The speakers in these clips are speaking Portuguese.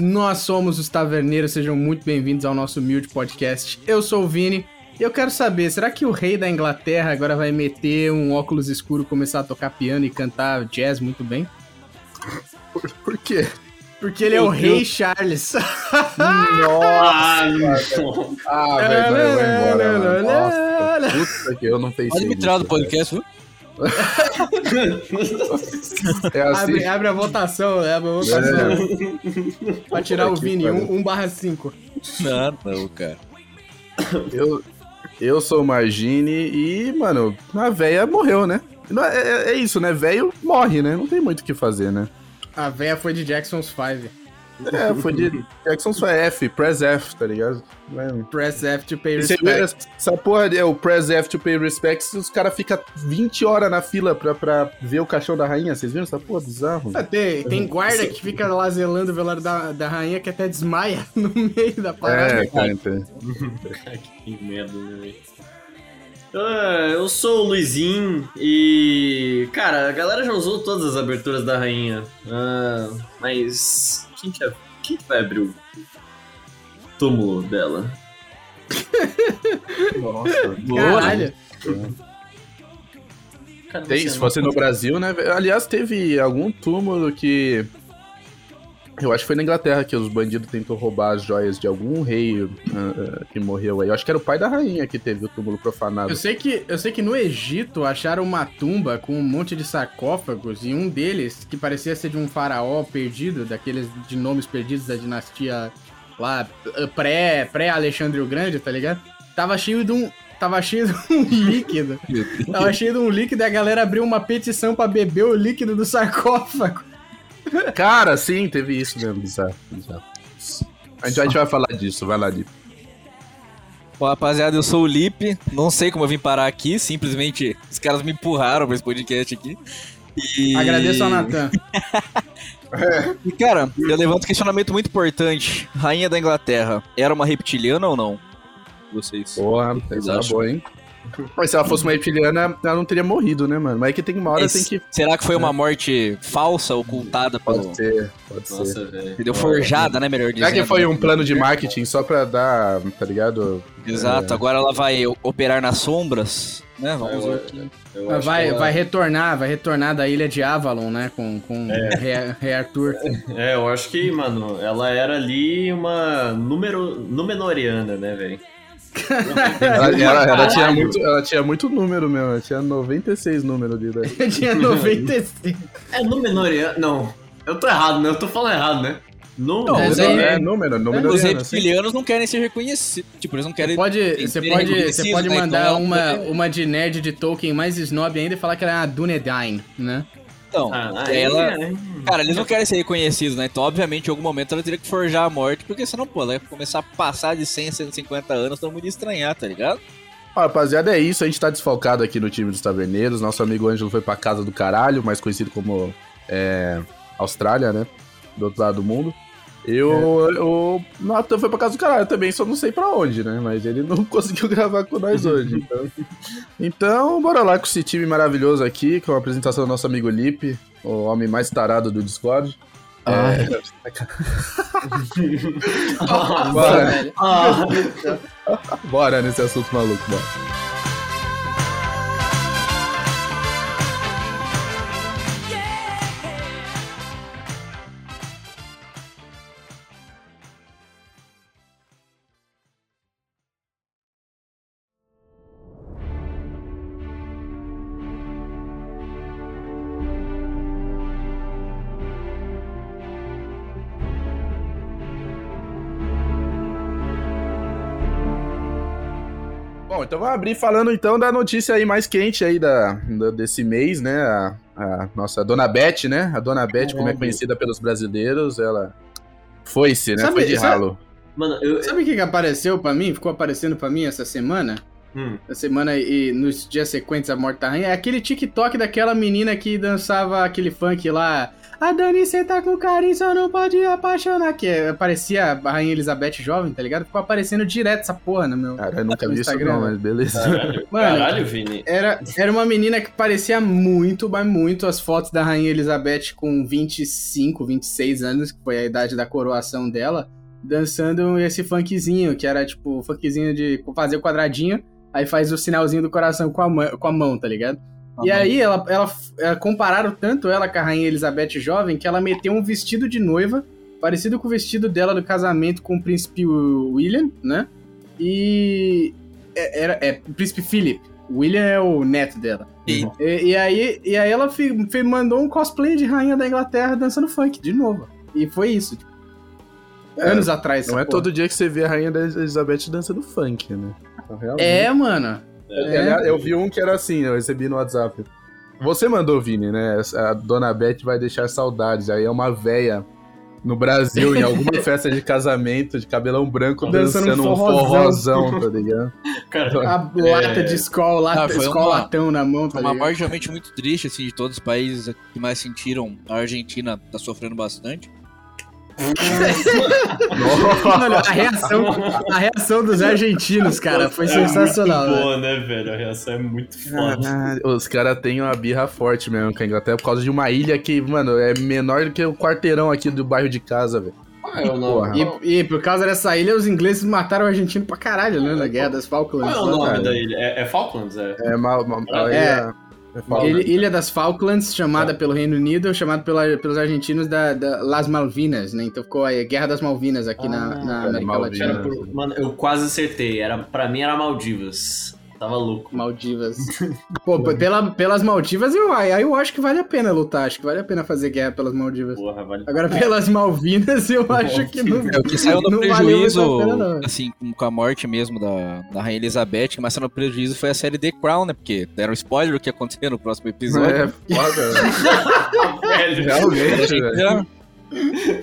Nós somos os Taverneiros, sejam muito bem-vindos ao nosso humilde podcast. Eu sou o Vini e eu quero saber, será que o rei da Inglaterra agora vai meter um óculos escuro, começar a tocar piano e cantar jazz muito bem? Por, por quê? Porque ele é o rei Charles. Nossa! ah, velho, vai, embora. Nossa, puta que eu não pensei Pode me tirar do podcast, viu? É assim, abre, abre a votação, abre a votação. Pra tirar o Vini, pariu. 1 barra 5. Não, não, cara. eu, eu sou o Margine e, mano, a véia morreu, né? É, é- é isso, né? Velho morre, né? Não tem muito o que fazer, né? A véia foi de Jackson's 5. É, foi de Jackson só é F, Press F, tá ligado? Press F to pay Você respect. vê essa porra é o Press F to pay respects, os caras ficam 20 horas na fila pra, pra ver o caixão da rainha. Vocês viram essa porra bizarro? Ah, Tem, tem guarda que fica lá zelando o velório da, da rainha que até desmaia no meio da parada. É, cara, então. que merda, né, velho? Ah, eu sou o Luizinho e. Cara, a galera já usou todas as aberturas da rainha. Ah, mas. Quem que, é- quem que vai abrir o túmulo dela? Nossa. Caralho. Tem, se fosse no Brasil, né? Aliás, teve algum túmulo que. Eu acho que foi na Inglaterra que os bandidos tentou roubar as joias de algum rei ah, ah, que morreu aí. Eu acho que era o pai da rainha que teve o túmulo profanado. Eu sei, que, eu sei que no Egito acharam uma tumba com um monte de sarcófagos e um deles, que parecia ser de um faraó perdido, daqueles de nomes perdidos da dinastia lá, eh, pré- pré-Alexandre o Grande, tá ligado? Tava cheio de um. Tava cheio de um líquido. Tava cheio de um líquido e a galera abriu uma petição pra beber o líquido do sarcófago. Cara, sim, teve isso mesmo, bizarro. bizarro. A gente, a gente vai falar disso, vai lá, Di. Bom, rapaziada, eu sou o Lipe. Não sei como eu vim parar aqui. Simplesmente os caras me empurraram pra esse podcast aqui. E... Agradeço ao Natan. E, cara, eu levanto um questionamento muito importante. Rainha da Inglaterra, era uma reptiliana ou não? Vocês. Porra, acham? boa, hein? Mas se ela fosse uma reptiliana, ela não teria morrido, né, mano? Mas é que tem uma hora Mas tem que. Será que foi uma morte falsa, ocultada pelo. Pode ser, pode ser. Nossa, velho. Entendeu? Forjada, né? Melhor dizendo. Será que foi um plano de marketing só pra dar, tá ligado? Exato, agora ela vai operar nas sombras, né? Vamos ver. Eu acho Vai, ela- vai retornar, vai retornar da ilha de Avalon, né? Com, com Rei, Rei Arthur. É, eu acho que, mano, ela era ali uma número, Númenoriana, né, velho? Ela, ela- ela tinha muito, ela tinha muito número mesmo, ela tinha 96 números de. Eu tinha 95. É Númenoriana? Não, eu tô errado, né? Eu tô falando errado, né? Não, Não, É, aí- é número, número Os assim. reptilianos não querem ser reconhecidos. Tipo, eles não querem. Pode, você pode, você reconhecido, pode né? mandar Então, uma, é- uma de nerd de Tolkien mais snob ainda e falar que ela é a Dunedain, né? Então, Ah, aí ela. aí- Cara, eles não querem ser reconhecidos, né? Então, obviamente, em algum momento ela teria que forjar a morte, porque senão, pô, ela ia começar a passar de 100 a 150 anos, todo mundo ia estranhar, tá ligado? Ó, rapaziada, é isso. A gente tá desfalcado aqui no time dos taverneiros. Nosso amigo Ângelo foi pra casa do caralho, mais conhecido como é, Austrália, né? Do outro lado do mundo. Eu, o Nathan foi pra casa do caralho também, só não sei pra onde, né? Mas ele não conseguiu gravar com nós hoje. Então, então bora lá com esse time maravilhoso aqui, com a apresentação do nosso amigo Lipe, o homem mais tarado do Discord. É, Ah, bora, velho. ah, bora nesse assunto maluco, bora. Então vamos abrir falando então da notícia aí mais quente aí da, da- desse mês, né? A, a nossa Dona Beth, né? A Dona Beth, como é conhecida pelos brasileiros, ela foi-se, né? Sabe- Foi de sabe- ralo. Mano, eu. Sabe o que, que apareceu pra mim? Ficou aparecendo pra mim essa semana? Hum, Essa semana e nos dias sequentes a Morte da Rainha. É aquele TikTok daquela menina que dançava aquele funk lá. A Dani senta com carinho, só não pode apaixonar. Que é, parecia a Rainha Elizabeth jovem, tá ligado? Ficou aparecendo direto essa porra no meu. Cara, eu nunca no vi isso Instagram, não, né? mas beleza. Caralho, Mano, caralho, Vini. Era, era uma menina que parecia muito, mas muito as fotos da Rainha Elizabeth com 25, 26 anos, que foi a idade da coroação dela, dançando esse funkzinho, que era tipo o funkzinho de fazer o quadradinho, aí faz o sinalzinho do coração com a, mão- com a mão, tá ligado? E aí ela, ela, ela- compararam tanto ela com a Rainha Elizabeth jovem que ela meteu um vestido de noiva, parecido com o vestido dela do casamento com o príncipe William, né? E. é- Era, é, o príncipe Philip. O William é o neto dela. E, e aí, e aí ela fi- fi- mandou um cosplay de rainha da Inglaterra dançando funk de novo. E foi isso. tipo, anos atrás. Não é porra. todo dia que você vê a rainha da Elizabeth dançando funk, né? Então, realmente. É, mano. É, Eu vi um que era assim, eu recebi no WhatsApp. Você mandou, Vini, né? A dona Beth vai deixar saudades. Aí é uma véia no Brasil, em alguma festa de casamento, de cabelão branco, Dançando dançando, um forrozão. forrozão, tá ligado? Cara, A lata de escola, lata, Ah, escola uma- latão na mão, tá uma ligado? morte realmente muito triste, assim, de todos os países que mais sentiram. A Argentina tá sofrendo bastante. Mano, a reação, a reação dos argentinos, cara, foi é sensacional. Muito né? boa, né, velho? A reação é muito foda. Caralho, Os caras têm uma birra forte mesmo com a Inglaterra por causa de uma ilha que, mano, é menor do que o quarteirão aqui do bairro de casa, velho. Qual é o nome? E, e por causa dessa ilha, os ingleses mataram o argentino pra caralho, né? Na Guerra das Falklands. Qual é o nome cara. da ilha? É, é Falklands? É. É mal. mal É. é, é. Ilha, Ilha das Falklands, chamada pelo Reino Unido, chamada pela, pelos argentinos da, da Las Malvinas, né? Então ficou a Guerra das Malvinas aqui na, Ah, na é, América. Latina. Por- mano, eu quase acertei. Era, pra mim era Maldivas. Tava louco. Maldivas. Pô, pela, pelas Maldivas, eu, aí eu acho que vale a pena lutar. Acho que vale a pena fazer guerra pelas Maldivas. Porra, vale. Agora, pelas Malvinas, eu acho que não. É o que saiu no prejuízo, pena, assim, com- a morte mesmo da, da Rainha Elizabeth, que mais saiu no prejuízo foi a série The Crown, né? Porque deram spoiler do que ia acontecer no próximo episódio. É foda, velho. Realmente, velho.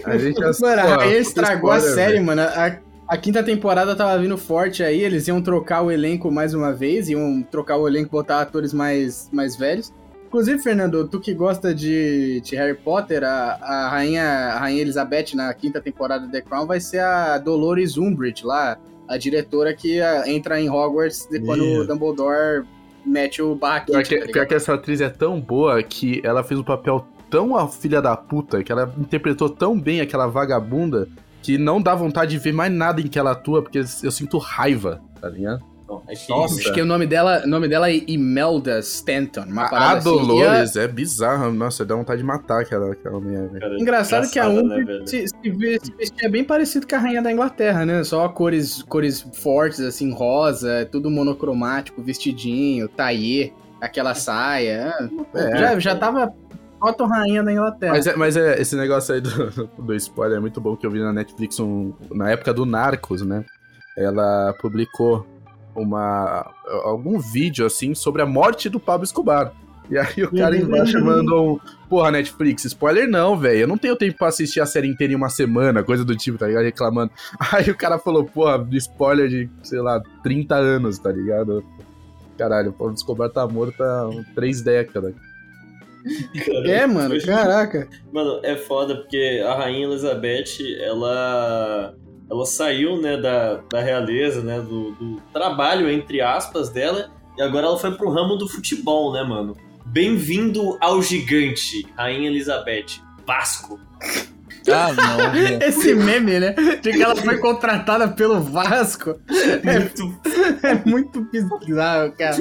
A gente já- Mano, a Pô, Rainha puta estragou a série, velho. mano. A, a quinta temporada tava vindo forte aí, eles iam trocar o elenco mais uma vez, iam trocar o elenco, botar atores mais, mais velhos. Inclusive, Fernando, tu que gosta de, de Harry Potter, a, a, rainha, a Rainha Elizabeth na quinta temporada de The Crown vai ser a Dolores Umbridge lá, a diretora que ah, entra em Hogwarts de quando Ih. o Dumbledore mete o barraquinho. Pior que, tá pior que essa atriz é tão boa que ela fez um papel tão a filha da puta, que ela interpretou tão bem aquela vagabunda, que não dá vontade de ver mais nada em que ela atua, porque eu sinto raiva, tá ligado? É Nossa. isso. Acho que o nome dela, o nome dela é Imelda Stanton, uma A, assim. A- Dolores é bizarra, nossa, dá vontade de matar aquela, aquela mulher. Cara, Engraçado que a né, Umbridge velho? se, se, vê- se vestia bem parecido com a rainha da Inglaterra, né? Só cores, cores fortes, assim, rosa, tudo monocromático, vestidinho, taillé, aquela saia. É. já, já tava foto rainha da Inglaterra. Mas, é, mas é, esse negócio aí do, do spoiler é muito bom que eu vi na Netflix um- na época do Narcos, né? Ela publicou uma algum vídeo assim sobre a morte do Pablo Escobar. E aí o cara embaixo mandou um. Porra, Netflix, spoiler não, velho. Eu não tenho tempo pra assistir a série inteira em uma semana, coisa do tipo, tá ligado? Reclamando. Aí o cara falou, porra, spoiler de, sei lá, 30 anos, tá ligado? Caralho, o Pablo Escobar tá morto há três décadas. Cara, É, mano, caraca. Mano, é foda porque a Rainha Elizabeth, ela. Ela saiu, né, da, da realeza, né, do, do trabalho, entre aspas, dela, e agora ela foi pro ramo do futebol, né, mano? Bem-vindo ao gigante, Rainha Elizabeth. Vasco. Ah, não. velho. Esse meme, né? De que ela foi contratada pelo Vasco. Muito É muito bizarro, cara.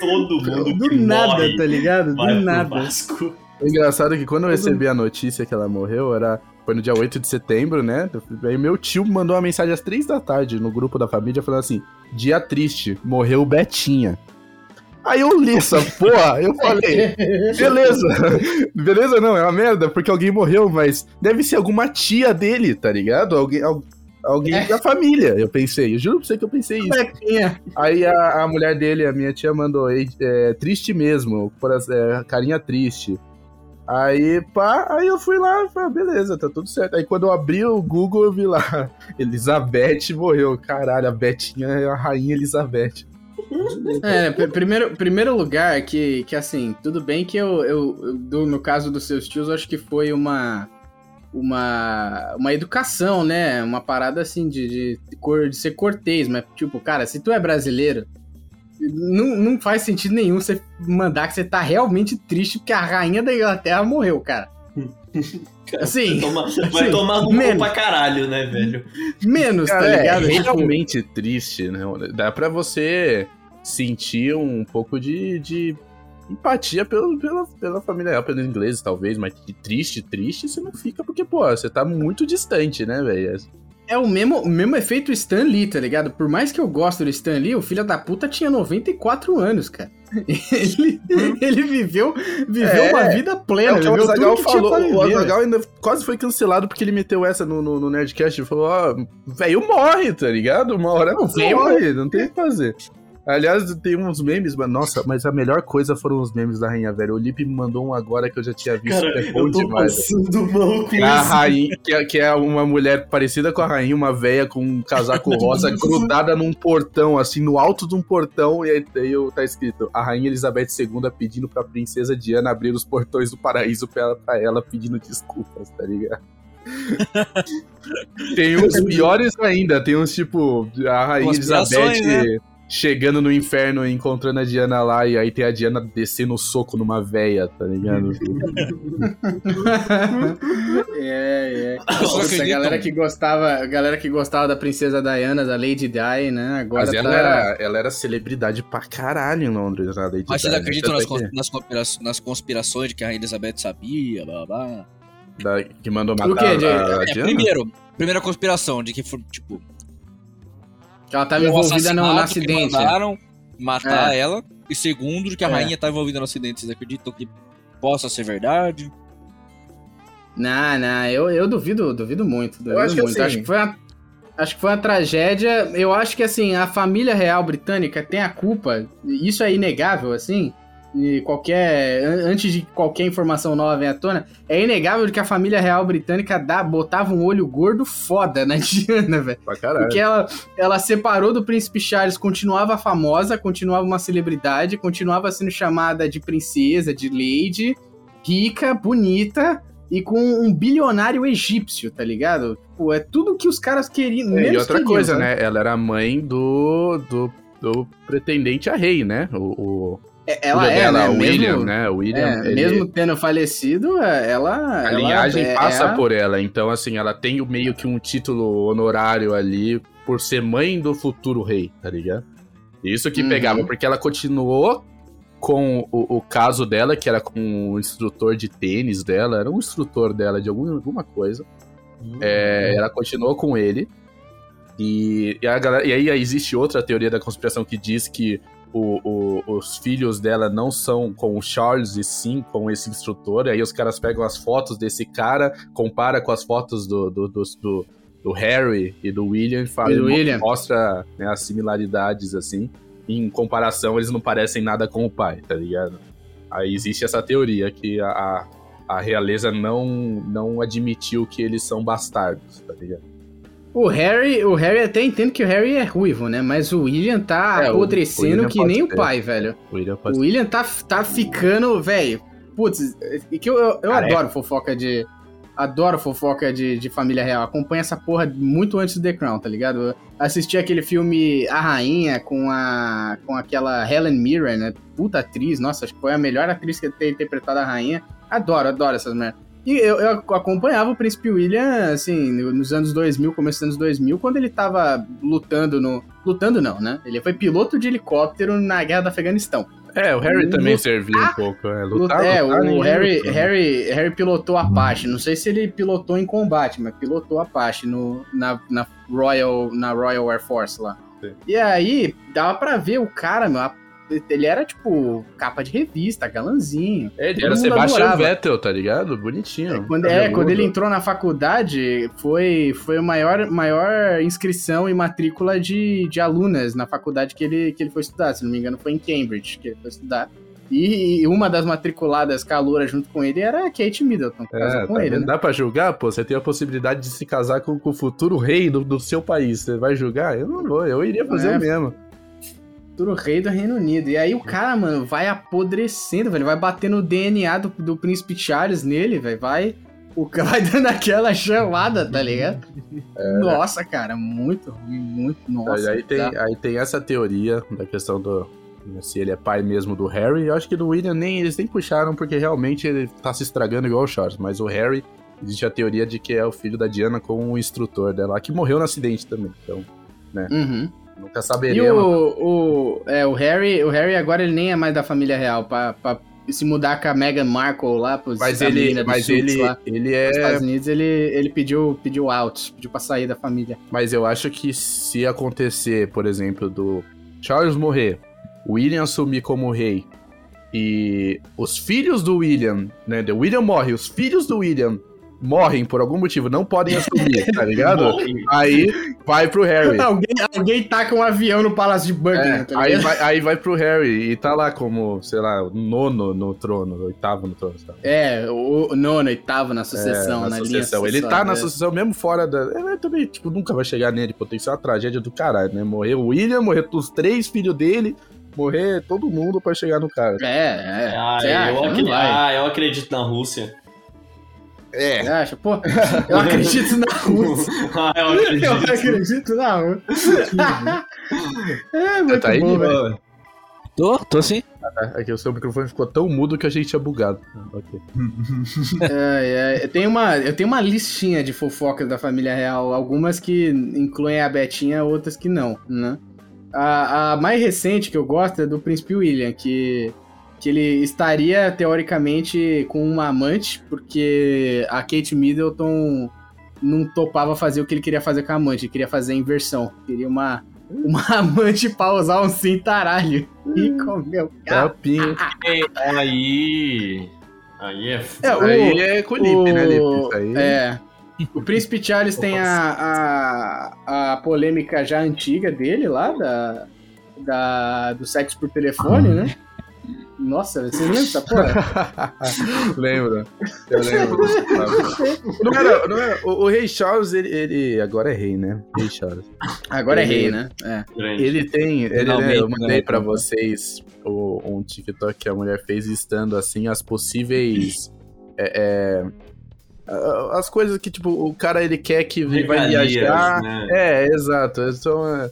todo mundo Do que nada, morre tá ligado? Do nada. Vasco. O engraçado é que quando eu recebi a notícia que ela morreu, era. Foi no dia 8 de setembro, né? Aí meu tio mandou uma mensagem às 3 da tarde no grupo da família falando assim: dia triste, morreu Betinha. Aí eu li essa porra, eu falei, beleza. Beleza não, é uma merda, porque alguém morreu, mas deve ser alguma tia dele, tá ligado? Alguém, al- alguém É. da família, eu pensei. Eu juro pra você que eu pensei isso. Betinha. Aí a, a mulher dele, a minha tia, mandou "Ei, é, triste mesmo, por é, carinha triste. Aí, pá, aí eu fui lá falei, ah, beleza, tá tudo certo. Aí quando eu abri o Google, eu vi lá, Elizabeth morreu. Caralho, a Betinha é a rainha Elizabeth. É, pr- primeiro, primeiro lugar que, que assim, tudo bem que eu, eu, eu- do- no caso dos seus tios, eu acho que foi uma uma, uma educação, né? Uma parada assim de, de, cor- de ser cortês, mas tipo, cara, se tu é brasileiro, não, não faz sentido nenhum você mandar que você tá realmente triste porque a rainha da Inglaterra morreu, cara. Assim, Toma- vai assim, tomar no cu menos. pra caralho, né, velho? menos, tá Cara, ligado? é Tipo, realmente triste, né? Dá pra você sentir um pouco de, de empatia pelo, pela, pela família real, pelos ingleses, talvez, mas triste, triste, você não fica, porque, pô, você tá muito distante, né, velho? É o mesmo, o mesmo efeito Stan Lee, tá ligado? Por mais que eu goste do Stan Lee, o filho da puta tinha 94 anos, cara. Ele, ele viveu, viveu É, uma vida É plena, o que o Azagal que tinha falou. O Azagal ainda quase foi cancelado porque ele meteu essa no, no, no Nerdcast. Ele falou: Ó, velho morre, tá ligado? Uma hora Não, morre, não tem o que fazer. Aliás, tem uns memes, mas nossa, mas a melhor coisa foram os memes da Rainha Velha. O Lipe me mandou um agora que eu já tinha visto, Cara, que é bom eu tô demais. passando mal com é a isso. rainha, que é, que é uma mulher parecida com a rainha, uma véia com um casaco rosa grudada num portão, assim, no alto de um portão, e aí, aí tá escrito: A rainha Elizabeth II pedindo pra princesa Diana abrir os portões do paraíso pra ela, pra ela pedindo desculpas, tá ligado? tem uns piores ainda, tem uns tipo, a rainha Elizabeth. Chegando no inferno e encontrando a Diana lá, e aí tem a Diana descendo o soco numa véia, tá ligado? é, é. Nossa, a galera que gostava, a galera que gostava da princesa Diana, da Lady Di, né? Agora Mas tá... ela, era, ela era celebridade pra caralho em Londres, a Lady Mas vocês Di, acreditam nas, cons- nas, conspira- nas conspirações de que a Rainha Elizabeth sabia, blá blá blá? que, da- que mandou O matar quê, de- a, a É, Diana? primeiro, primeira conspiração de que foi, tipo, que ela tava um envolvida no, no que acidente. mandaram matar É. ela. E segundo, de que a É. rainha tá envolvida no acidente. Vocês acreditam que possa ser verdade? Não, não, eu, eu duvido, duvido muito. Duvido acho que muito. assim- acho que foi uma, acho que foi uma tragédia. Eu acho que assim, a família real britânica tem a culpa. Isso é inegável, assim. E qualquer. an- Antes de qualquer informação nova venha à tona, é inegável que a família real britânica dá, botava um olho gordo foda na Diana, velho. Pra caralho. Porque ela, ela separou do príncipe Charles, continuava famosa, continuava uma celebridade, continuava sendo chamada de princesa, de lady, rica, bonita e com um bilionário egípcio, tá ligado? Tipo, é tudo que os caras queriam. É, e outra queriam, coisa, sabe? né? Ela era mãe do, do, do pretendente a rei, né? O, o Ela filho é, dela, né? o William, mesmo, né? William, é, ele- mesmo tendo falecido, é, ela. A ela linhagem é- passa é a- por ela, então assim, ela tem o- meio que um título honorário ali por ser mãe do futuro rei, tá ligado? Isso que Uhum. pegava, porque ela continuou com o, o caso dela, que era com o instrutor de tênis dela, era um instrutor dela de alguma, alguma coisa. É, ela continuou com ele. E, e, a galera- e aí existe outra teoria da conspiração que diz que o- o- os filhos dela não são com o Charles e sim com esse instrutor. E aí os caras pegam as fotos desse cara, compara com as fotos do, do, do, do- do Harry e do William e fala, E do William. mostra né, as similaridades assim. Em comparação, eles não parecem nada com o pai, tá ligado? Aí existe essa teoria que a, a, a realeza não, não admitiu que eles são bastardos, tá ligado? O Harry, o Harry até entendo que o Harry é ruivo, né? Mas o William tá É, o- o apodrecendo que nem o ser. pai, velho. O William O William tá, tá ficando, velho. Putz, e que eu, eu, eu Careca. adoro fofoca de. Adoro fofoca de, de família real. Acompanho essa porra muito antes do The Crown, tá ligado? Eu assisti aquele filme A Rainha com a. com aquela Helen Mirren, né? Puta atriz, nossa, acho que foi a melhor atriz que ter interpretado a rainha. Adoro, adoro essas merdas. E eu, eu acompanhava o Príncipe William, assim, nos anos 2000, começo dos anos 2000, quando ele tava lutando no. Lutando não, né? Ele foi piloto de helicóptero na guerra do Afeganistão. É, o Harry Lutar- também serviu um pouco. É, lutar, é, lutar, o Harry, lutou. Harry, Harry pilotou Apache. Não sei se ele pilotou em combate, mas pilotou Apache no, na, na, Royal, na Royal Air Force lá. Sim. E aí, dava pra ver o cara, meu. Ele era tipo capa de revista, galanzinho. É, ele era Sebastian adorava. Vettel, tá ligado? Bonitinho. Quando, é, quando ele entrou na faculdade, foi, foi a maior, maior inscrição e matrícula de, de alunas na faculdade que ele, que ele foi estudar. Se não me engano, foi em Cambridge que ele foi estudar. E, uma das matriculadas caloura junto com ele era a Kate Middleton, que casou É, com tá ele, né? Dá pra julgar? Pô, você tem a possibilidade de se casar com, com o futuro rei do, do seu país. Você vai julgar? Eu não vou, eu iria fazer É. o mesmo. Futuro rei do Reino Unido. E aí o cara, mano, vai apodrecendo, velho. Vai batendo o DNA do, do príncipe Charles nele, velho. Vai. O cara vai dando aquela chamada, tá ligado? Nossa, cara, muito ruim, muito. Nossa. aí, tem, tá. aí tem essa teoria da questão do. Se ele é pai mesmo do Harry. Eu acho que do William nem, eles nem puxaram, porque realmente ele tá se estragando igual o Charles. Mas o Harry, existe a teoria de que é o filho da Diana com o instrutor dela, que morreu no acidente também. Então, Uhum. Nunca E saberemos. o, o, é, o Harry, o Harry agora ele nem é mais da família real, pra, pra se mudar com a Meghan Markle lá pros Mas ele, mas ele, lá. ele Nos é. Estados Unidos ele, ele pediu, pediu out, pediu pra sair da família. Mas eu acho que se acontecer, por exemplo, do Charles morrer, William assumir como rei e os filhos do William, né? O William morre, os filhos do William morrem por algum motivo, não podem assumir, tá ligado? Aí vai pro Harry. Alguém, alguém taca um avião no Palácio de Buckingham, É, tá aí, vai, aí vai pro Harry e tá lá como, sei lá, o nono no trono, o oitavo no trono. Tá? É, o, nono, oitavo na sucessão, É, na, na linha sucessão. Ele tá na é. sucessão mesmo fora da. Ele também, tipo, nunca vai chegar nele, potencial uma tragédia do caralho, né? Morrer o William, morrer os três filhos dele, morrer todo mundo pra chegar no cara. É, é. Ah, eu, acredito, ah, eu acredito na Rússia. É. Você acha? Pô, eu acredito na Rússia. ah, eu Eu acredito. acredito na Rússia. é, muito Tá aí, bom, velho. mano. Tô, tô sim. É que o seu microfone ficou tão mudo que a gente tinha bugado. Ok. É, é, eu, tenho uma, eu tenho uma listinha de fofocas da família real, algumas que incluem a Betinha, outras que não, né? A, a mais recente que eu gosto é do Príncipe William, que, que ele estaria, teoricamente, com uma amante, porque a Kate Middleton não topava fazer o que ele queria fazer com a amante, ele queria fazer a inversão. Queria uma, uma amante pra usar um cintaralho e comer o cara. Trapinho. Aí. Aí é. É, o- Aí é com o Lipe, né, Lipe? Isso aí. É. O Príncipe Charles tem a, a, a polêmica já antiga dele lá, da, da, do sexo por telefone, né? Nossa, você lembra dessa porra? Lembro. Eu lembro. não era, não era, o, o Rei Charles, ele, ele agora é rei, né? Rei Charles. Agora é Ele- rei, né? É. Ele tem. Ele, né, eu mandei né? pra vocês o, um TikTok que a mulher fez listando assim as possíveis. é, é, as coisas que, tipo, o cara ele quer que ele vai viajar. né? É, exato. Então, é,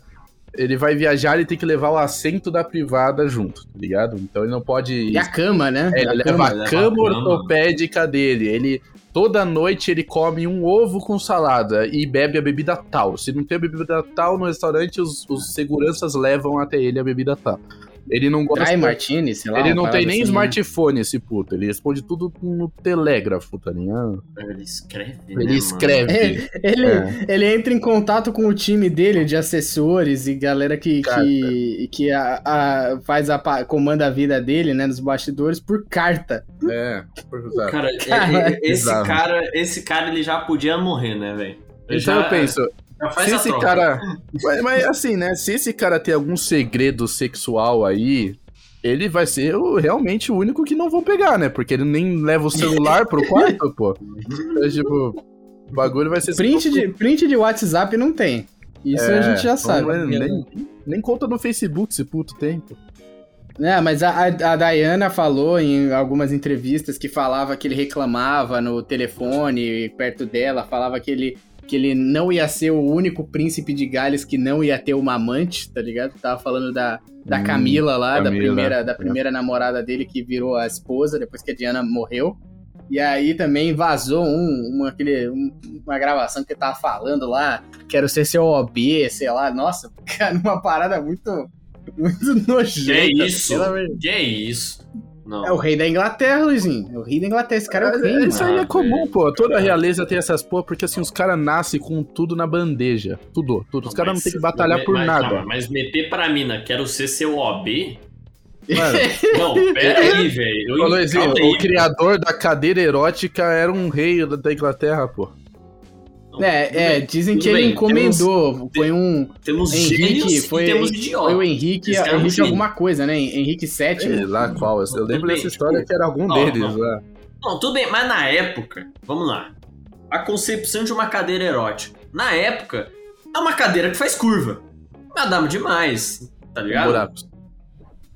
ele vai viajar, ele tem que levar o assento da privada junto, tá ligado? Então ele não pode. E a cama, né? É, ele a leva cama. a leva a cama cama. ortopédica dele. Ele toda noite ele come um ovo com salada e bebe a bebida tal. Se não tem a bebida tal no restaurante, os, os seguranças levam até ele a bebida tal. Ele não gosta. Martini, sei lá. ele não tem nem assim, smartphone, esse puto. Ele responde tudo no telégrafo, tá ligado? Ele escreve. né, Ele mano? escreve. Ele, ele, É. ele entra em contato com o time dele de assessores e galera que, que, que a, a- faz a, comanda a vida dele, né, nos bastidores, por carta. É, por. Cara, Cara, é- é- esse cara, esse cara ele já podia morrer, né, velho? Então já- eu penso, se a esse troca. cara. Mas, mas, assim, né? Se esse cara tem algum segredo sexual aí, ele vai ser o- realmente o único que não vão pegar, né? Porque ele nem leva o celular pro quarto, pô. Então, tipo, o bagulho vai ser. Print de, print de WhatsApp não tem. Isso a gente já sabe. Não, nem, nem, conta no Facebook esse puto tem, pô. É, mas a, a, a Diana falou em algumas entrevistas que falava que ele reclamava no telefone perto dela, falava que ele, que ele não ia ser o único príncipe de Gales que não ia ter uma amante, tá ligado? Tava falando da, da Hum, Camila lá, da Camila, primeira, da é. primeira namorada dele que virou a esposa depois que a Diana morreu. E aí também vazou um, uma, aquele, um- uma gravação que ele tava falando lá, quero ser seu OB, sei lá, nossa, cara, uma parada muito, muito nojenta. Que isso? Que isso? Não. é o rei da Inglaterra, Luizinho. É o rei da Inglaterra. Esse cara é o rei, Isso mano. aí é comum, pô. Toda a realeza tem essas porra, porque assim, os caras nascem com tudo na bandeja. Tudo, tudo. Os caras não tem que batalhar mas- por mas, nada. calma, mas meter pra mina, quero ser seu OB? Mano, Não, pera aí, velho. Ô, Luizinho, aí. o criador da cadeira erótica era um rei da Inglaterra, pô. Não, É, é, dizem que ele bem, encomendou. Foi um. Temos, temos Henrique, gênios foi, e temos foi o. Henrique, é um Henrique alguma coisa, né? Henrique VII. lá qual. Eu Tudo lembro bem, dessa história tipo, que era algum não, deles não. lá. Não, tudo bem, mas na época, vamos lá. A concepção de uma cadeira erótica. Na época, é uma cadeira que faz curva. Nada demais, tá ligado? Buracos.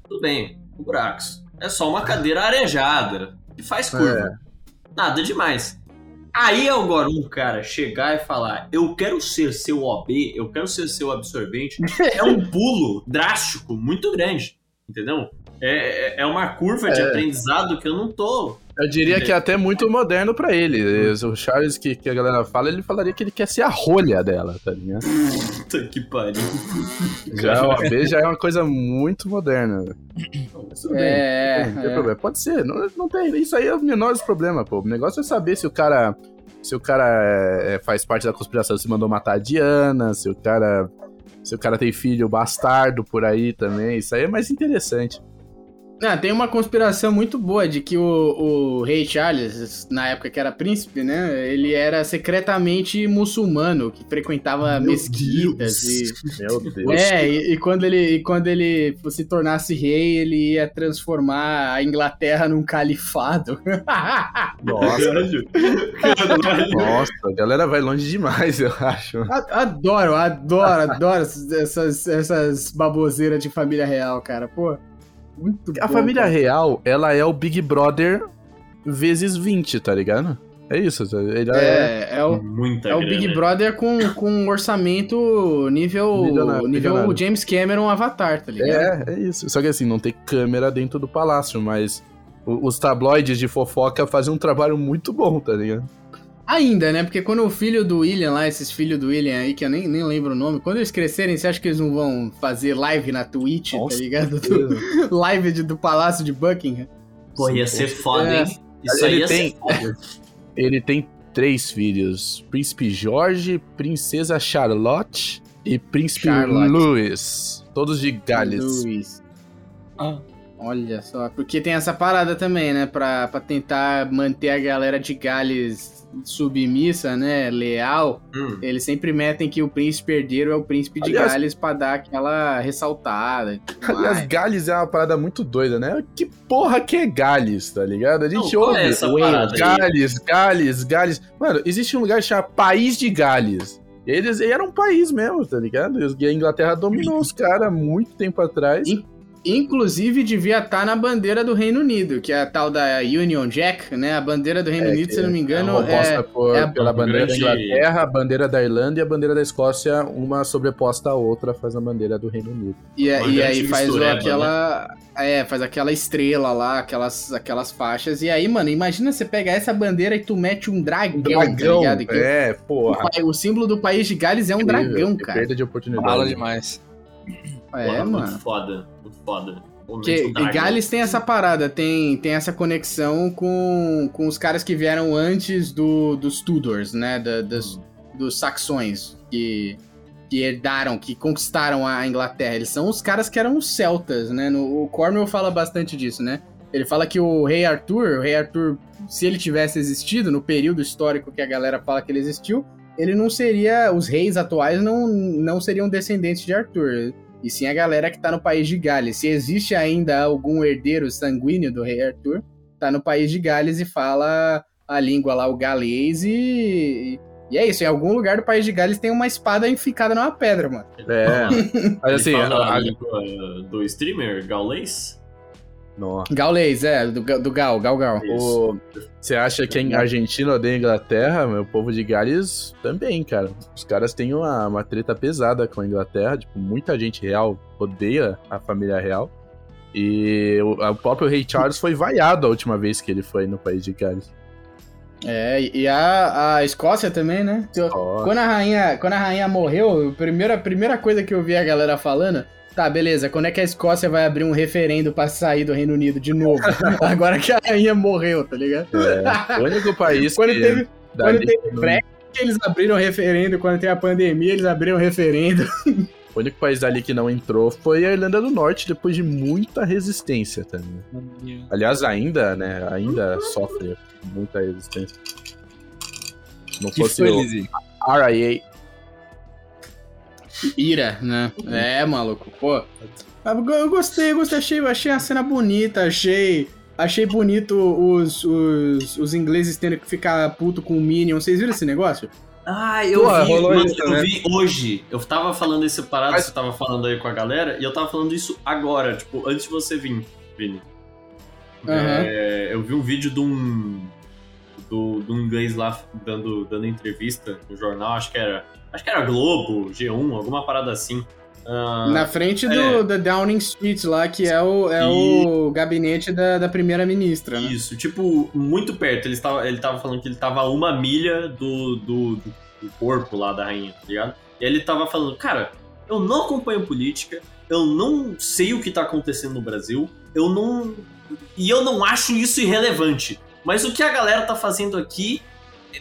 tudo bem, buracos. É só uma cadeira arejada que faz curva. Nada demais. Aí agora um cara chegar e falar, eu quero ser seu OB, eu quero ser seu absorvente, é um pulo drástico muito grande, entendeu? É, é- é uma curva de É. aprendizado que eu não tô. Eu diria que é até muito moderno pra ele. O Charles que, que a galera fala, ele falaria que ele quer ser a rolha dela, tá ligado? Puta que pariu. Já o AB já é uma coisa muito moderna. Bem. É, Não tem é. problema. Pode ser, não, não tem. Isso aí é o menor dos problemas, pô. O negócio é saber se o cara. Se o cara é, faz parte da conspiração, se mandou matar a Diana, se o cara. Se o cara tem filho bastardo por aí também. Isso aí é mais interessante. Ah, tem uma conspiração muito boa de que o, o rei Charles, na época que era príncipe, né? Ele era secretamente muçulmano, que frequentava mesquitas e. Meu Deus. É, e, e quando ele, e quando ele se tornasse rei, ele ia transformar a Inglaterra num califado. Nossa, nossa, a galera vai longe demais, eu acho. Adoro, adoro, adoro essas, essas baboseiras de família real, cara. Pô, muito A bom, família cara. real, ela é o Big Brother vezes 20, tá ligado? É isso. Ele é. É, é o, Muita é o grana. Big Brother com, com um orçamento nível, Milionário, nível milionário. James Cameron Avatar, tá ligado? É, é isso. Só que assim, não tem câmera dentro do palácio, mas os tabloides de fofoca fazem um trabalho muito bom, tá ligado? Ainda, né? Porque quando o filho do William lá, esses filhos do William aí, que eu nem, nem lembro o nome, quando eles crescerem, você acha que eles não vão fazer live na Twitch, Nossa, tá ligado? Do- live de- do Palácio de Buckingham? Pô, ia ser foda, É. hein? Isso Ele aí ia tem- ser foda. Ele tem três filhos: Príncipe Jorge, Princesa Charlotte e Príncipe Charlotte. Louis. Todos de Gales. Luiz. Ah. Olha só, porque tem essa parada também, né? Pra, pra tentar manter a galera de Gales submissa, né? Leal. Hum. Eles sempre metem que o príncipe herdeiro é o príncipe de Aliás- Gales pra dar aquela ressaltada. Aliás, mais. Gales é uma parada muito doida, né? Que porra que é Gales, tá ligado? A gente Não, qual ouve é essa parada aí? Gales, Gales, Gales. Mano, existe um lugar chamado País de Gales. Eles eram um país mesmo, tá ligado? E a Inglaterra dominou os caras muito tempo atrás. Inclusive, devia estar na bandeira do Reino Unido, que é a tal da Union Jack, né? A bandeira do Reino É, Unido, se eu não me É engano, uma oposta é. por- é a- pela bandeira grande- da Inglaterra, a bandeira da Irlanda e a bandeira da Escócia, uma sobreposta à outra, faz a bandeira do Reino Unido. E, Uma e aí faz o- mistureba, aquela. É, faz aquela estrela lá, aquelas, aquelas faixas. E aí, mano, imagina você pegar essa bandeira e tu mete um dragão, tá ligado? Que é, o, porra. pa- o símbolo do país de Gales é um dragão, Que cara. Perda de oportunidade. Fala demais. É, Porra, mano. Muito foda, muito foda. Porque. Gales tem essa parada, tem, tem essa conexão com, com os caras que vieram antes do, dos Tudors, né? Da- das- dos saxões, que, que herdaram, que conquistaram a Inglaterra. Eles são os caras que eram os celtas, né? No, o Cornwell fala bastante disso, né? Ele fala que o rei Arthur, o rei Arthur, se ele tivesse existido no período histórico que a galera fala que ele existiu, ele não seria. Os reis atuais não, não seriam descendentes de Arthur. E sim a galera que tá no país de Gales. Se existe ainda algum herdeiro sanguíneo do rei Arthur, tá no país de Gales e fala a língua lá, o galês, e. E é isso, em algum lugar do país de Gales tem uma espada enficada numa pedra, mano. É. Mas assim, Ele fala a- a a- língua do streamer gaulês? Nossa. Gaulês, é, do, do Gal, Gal Gal. Você acha que a Argentina odeia a Inglaterra? Meu povo de Gales também, cara. Os caras têm uma, uma treta pesada com a Inglaterra. Tipo, muita gente real odeia a família real. E o, o próprio rei Charles foi vaiado a última vez que ele foi no país de Gales. É, e a, a Escócia também, né? Ó, Quando a rainha, quando a rainha morreu, a primeira, a primeira coisa que eu vi a galera falando, tá, beleza, quando é que a Escócia vai abrir um referendo pra sair do Reino Unido de novo? Agora que a rainha morreu, tá ligado? é, o único país Quando que teve, quando teve não- Brexit, eles abriram referendo, quando tem a pandemia, eles abriram referendo. o único país dali que não entrou foi a Irlanda do Norte, depois de muita resistência também. Aliás, ainda, né? Ainda sofre muita resistência. Se não Que fosse foi, o? RIA. Ira, né? É, maluco, pô. Eu gostei, eu gostei, achei, achei a cena bonita, achei. Achei bonito os, os, os ingleses tendo que ficar puto com o Minion. Vocês viram esse negócio? Ah, eu Porra, vi, mano, isso, eu né? vi hoje. Eu tava falando esse parado, Mas- você tava falando aí com a galera, e eu tava falando isso agora, tipo, antes de você vir, Vini. Aham. É, eu vi um vídeo de um. Do, do inglês lá dando, dando entrevista no jornal, acho que era. Acho que era Globo, G1, alguma parada assim. Ah, Na frente do é. da Downing Street lá, que é o, é o gabinete da, da primeira-ministra, né? Isso, tipo, muito perto. Ele tava, ele tava falando que ele tava a uma milha do, do, do- corpo lá da rainha, tá ligado? E ele tava falando, cara, eu não acompanho política, eu não sei o que tá acontecendo no Brasil, eu não. E eu não acho isso irrelevante. Mas o que a galera tá fazendo aqui,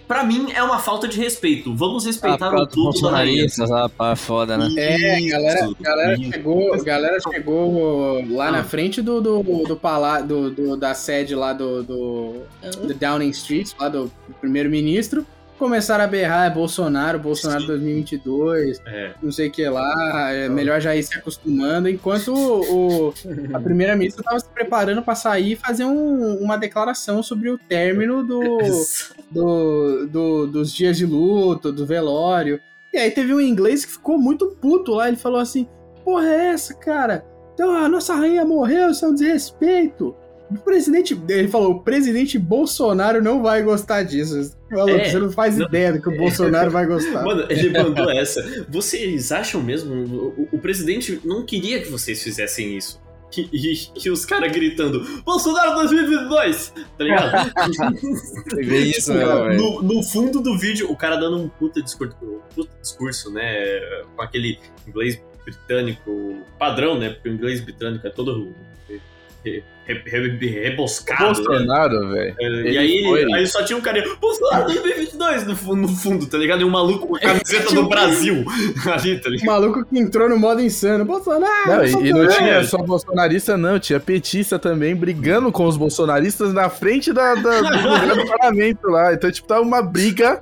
pra mim, é uma falta de respeito. Vamos respeitar Ah, o tudo da bolsonaristas, ah, pá, foda, né? É, a galera, a galera chegou, a galera chegou lá Ah. na frente do, do, do, palá- do, do- da sede lá do, do, do Downing Street, lá do primeiro-ministro, começaram a berrar, é Bolsonaro, Bolsonaro Sim. 2022, É. não sei o que lá, é melhor já ir se acostumando, enquanto o, o- a primeira-ministra estava se preparando para sair e fazer um- uma declaração sobre o término do, do, do- dos dias de luto, do velório. E aí teve um inglês que ficou muito puto lá. Ele falou assim: Porra, é essa, cara? Então a nossa rainha morreu, isso é um desrespeito. O presidente. Ele falou: o presidente Bolsonaro não vai gostar disso. Falou, É, você não faz não- ideia do que o Bolsonaro vai gostar. Mano, ele mandou essa. Vocês acham mesmo? O, o presidente não queria que vocês fizessem isso. E, e- e os caras gritando: Bolsonaro 2022! Tá ligado? Vê isso, Tipo, né, velho? no, no fundo do vídeo, o cara dando um puta discurso, um puta discurso, né? Com aquele inglês britânico padrão, né? Porque o inglês britânico é todo re- re- re- reboscado. né? Bolsonaro, velho. É, e aí, foi- aí só tinha um cara Bolsonaro 2022 no, no fundo, tá ligado? E um maluco com a camiseta Tinha do Brasil ali, tá ligado? maluco que entrou no modo insano. Bolsonaro! Não, e, e não tinha só bolsonarista, não. Tinha petista também brigando com os bolsonaristas na frente da, da- do do parlamento lá. Então, tipo, tava uma briga